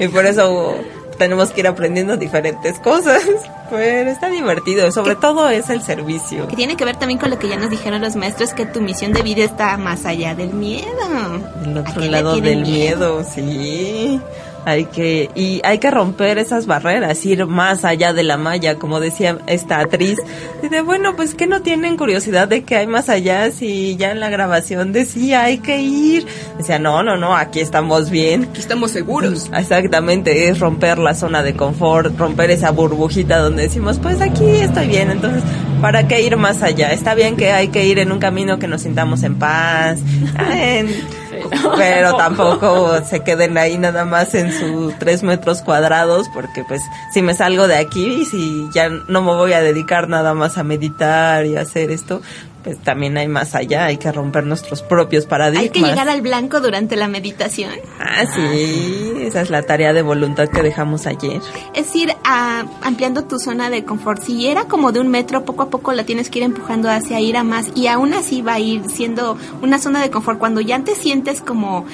A: y por eso tenemos que ir aprendiendo diferentes cosas. Pero está divertido, sobre todo es el servicio.
C: Que tiene que ver también con lo que ya nos dijeron los maestros, que tu misión de vida está más allá del miedo.
A: El
C: ¿A
A: otro lado del miedo, sí. Hay que, y hay que romper esas barreras, ir más allá de la malla, como decía esta actriz. Dice, bueno, pues que no tienen curiosidad de que hay más allá si ya en la grabación decía hay que ir. Decía, no, no, no, aquí estamos bien.
C: Aquí estamos seguros.
A: Exactamente, es romper la zona de confort, romper esa burbujita donde decimos, pues aquí estoy bien, entonces, ¿para qué ir más allá? Está bien que hay que ir en un camino que nos sintamos en paz, en- pero tampoco se queden ahí nada más en sus tres metros cuadrados, porque pues si me salgo de aquí y si ya no me voy a dedicar nada más a meditar y a hacer esto, pues también hay más allá, hay que romper nuestros propios paradigmas.
C: Hay que llegar al blanco durante la meditación.
A: Ah, sí, esa es la tarea de voluntad que dejamos ayer.
C: Es ir a- ampliando tu zona de confort. Si era como de un metro, poco a poco la tienes que ir empujando hacia ir a más y aún así va a ir siendo una zona de confort. Cuando ya te sientes como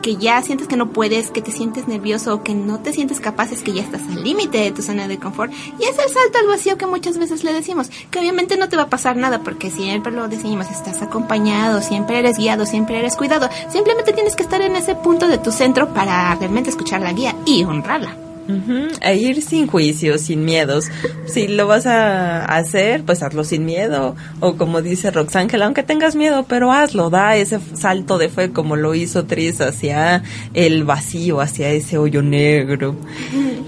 C: que ya sientes que no puedes, que te sientes nervioso o que no te sientes capaz, es que ya estás al límite de tu zona de confort. Y es el salto al vacío que muchas veces le decimos, que obviamente no te va a pasar nada porque siempre lo decimos, estás acompañado, siempre eres guiado, siempre eres cuidado. Simplemente tienes que estar en ese punto de tu centro para realmente escuchar la guía y honrarla.
A: Ujú, E ir sin juicios, sin miedos. Si lo vas a hacer, pues hazlo sin miedo. O como dice Roxángela, aunque tengas miedo, pero hazlo, da ese salto de fe como lo hizo Tris hacia el vacío, hacia ese hoyo negro.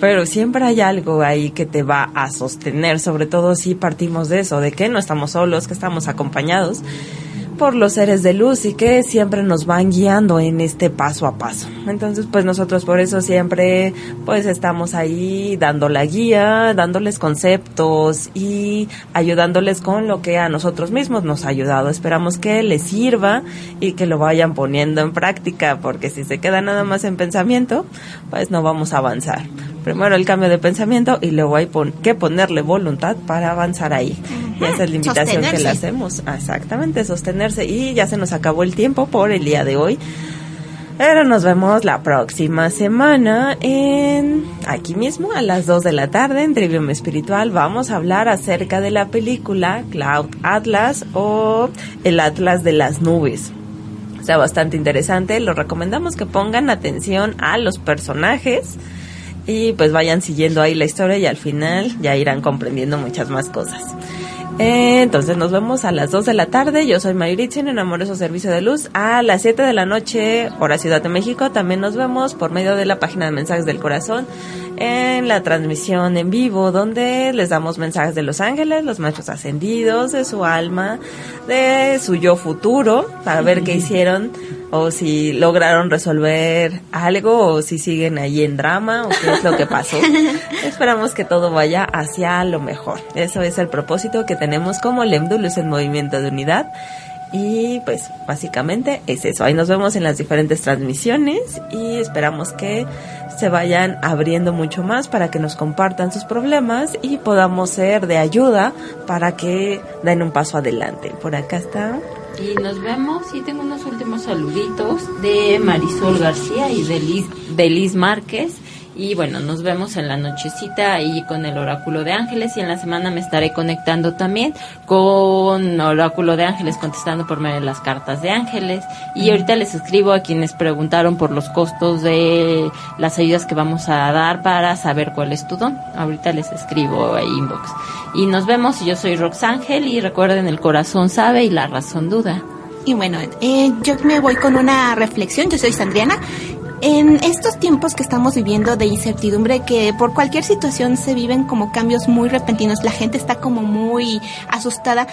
A: Pero siempre hay algo ahí que te va a sostener, sobre todo si partimos de eso, de que no estamos solos, que estamos acompañados por los seres de luz y que siempre nos van guiando en este paso a paso. Entonces, pues nosotros por eso siempre pues estamos ahí dando la guía, dándoles conceptos y ayudándoles con lo que a nosotros mismos nos ha ayudado. Esperamos que les sirva y que lo vayan poniendo en práctica, porque si se queda nada más en pensamiento, pues no vamos a avanzar. Primero el cambio de pensamiento y luego hay pon- que ponerle voluntad para avanzar ahí. Y esa es la invitación que le hacemos. Exactamente, sostenerse. Y ya se nos acabó el tiempo por el día de hoy. Pero nos vemos la próxima semana en aquí mismo a las 2 de la tarde en Trivium Espiritual. Vamos a hablar acerca de la película Cloud Atlas o El Atlas de las Nubes. Está bastante interesante. Lo recomendamos que pongan atención a los personajes y pues vayan siguiendo ahí la historia y al final ya irán comprendiendo muchas más cosas. Eh, Entonces nos vemos a las 2 de la tarde. Yo soy Mayritzin en Amoroso Servicio de Luz. A las 7 de la noche, hora Ciudad de México, también nos vemos por medio de la página de Mensajes del Corazón en la transmisión en vivo, donde les damos mensajes de los ángeles, los maestros ascendidos, de su alma, de su yo futuro, para ver qué hicieron o si lograron resolver algo o si siguen ahí en drama o qué es lo que pasó. Esperamos que todo vaya hacia lo mejor. Eso es el propósito que tenemos como Lemdu Luz en Movimiento de Unidad. Y pues básicamente es eso. Ahí nos vemos en las diferentes transmisiones y esperamos que se vayan abriendo mucho más para que nos compartan sus problemas y podamos ser de ayuda para que den un paso adelante. Por acá está.
B: Y nos vemos y tengo unos últimos saluditos de Marisol García y de Liz, de Liz Márquez Y bueno, nos vemos en la nochecita ahí con el oráculo de ángeles y en la semana me estaré conectando también con oráculo de ángeles contestando por medio de las cartas de ángeles. Y ahorita les escribo a quienes preguntaron por los costos de las ayudas que vamos a dar para saber cuál es tu don. Ahorita les escribo a inbox. Y nos vemos, yo soy Rox Ángel y recuerden el corazón sabe y la razón duda.
E: Y bueno, eh, yo me voy con una reflexión. Yo soy Sandriana. En estos tiempos que estamos viviendo de incertidumbre, que por cualquier situación se viven como cambios muy repentinos, la gente está como muy asustada,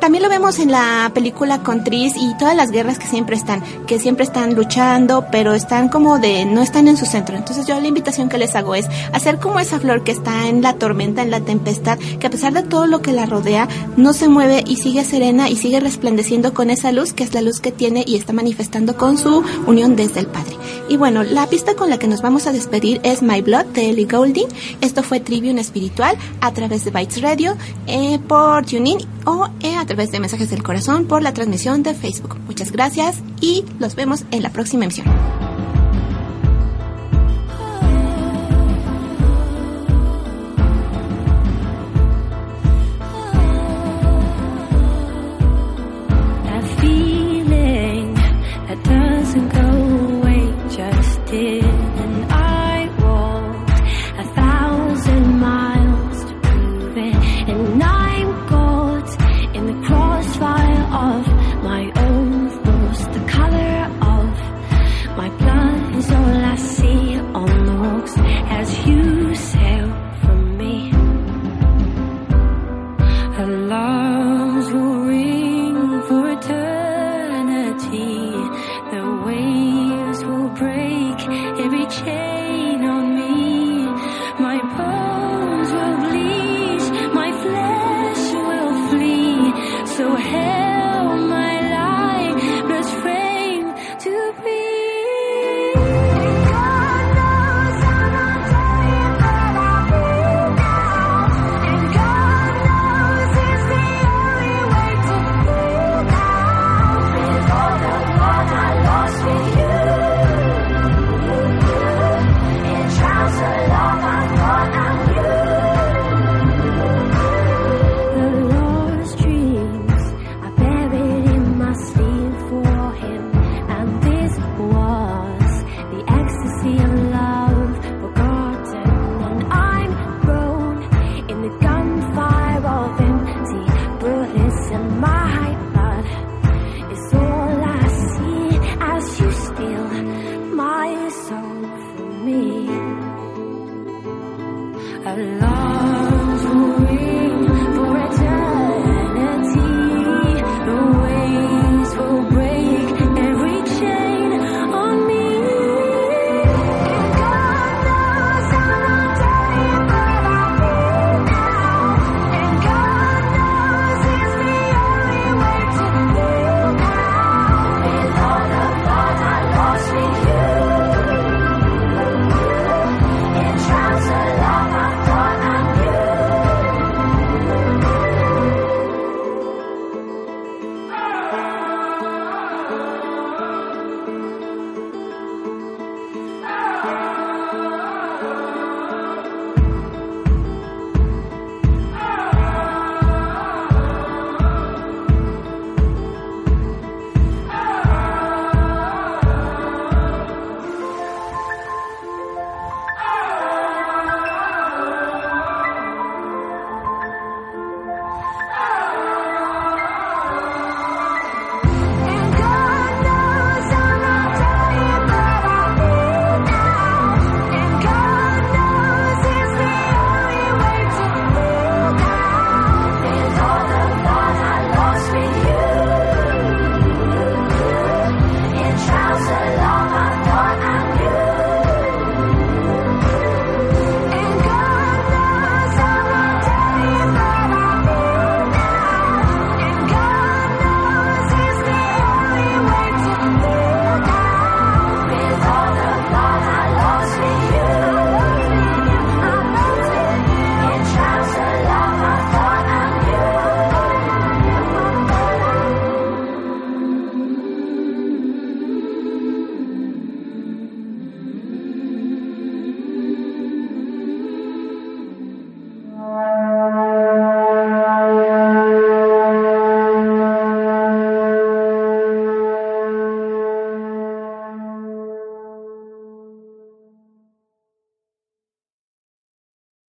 E: también lo vemos en la película con Tris y todas las guerras que siempre están, que siempre están luchando, pero están como de, no están en su centro. Entonces yo la invitación que les hago es hacer como esa flor que está en la tormenta, en la tempestad, que a pesar de todo lo que la rodea, no se mueve y sigue serena y sigue resplandeciendo con esa luz, que es la luz que tiene y está manifestando con su unión desde el Padre. Y bueno, la pista con la que nos vamos a despedir es My Blood de Ellie Goulding. Esto fue Trivium Espiritual a través de Bytes Radio, eh, por TuneIn o eh, través de Mensajes del Corazón por la transmisión de Facebook. Muchas gracias y los vemos en la próxima emisión.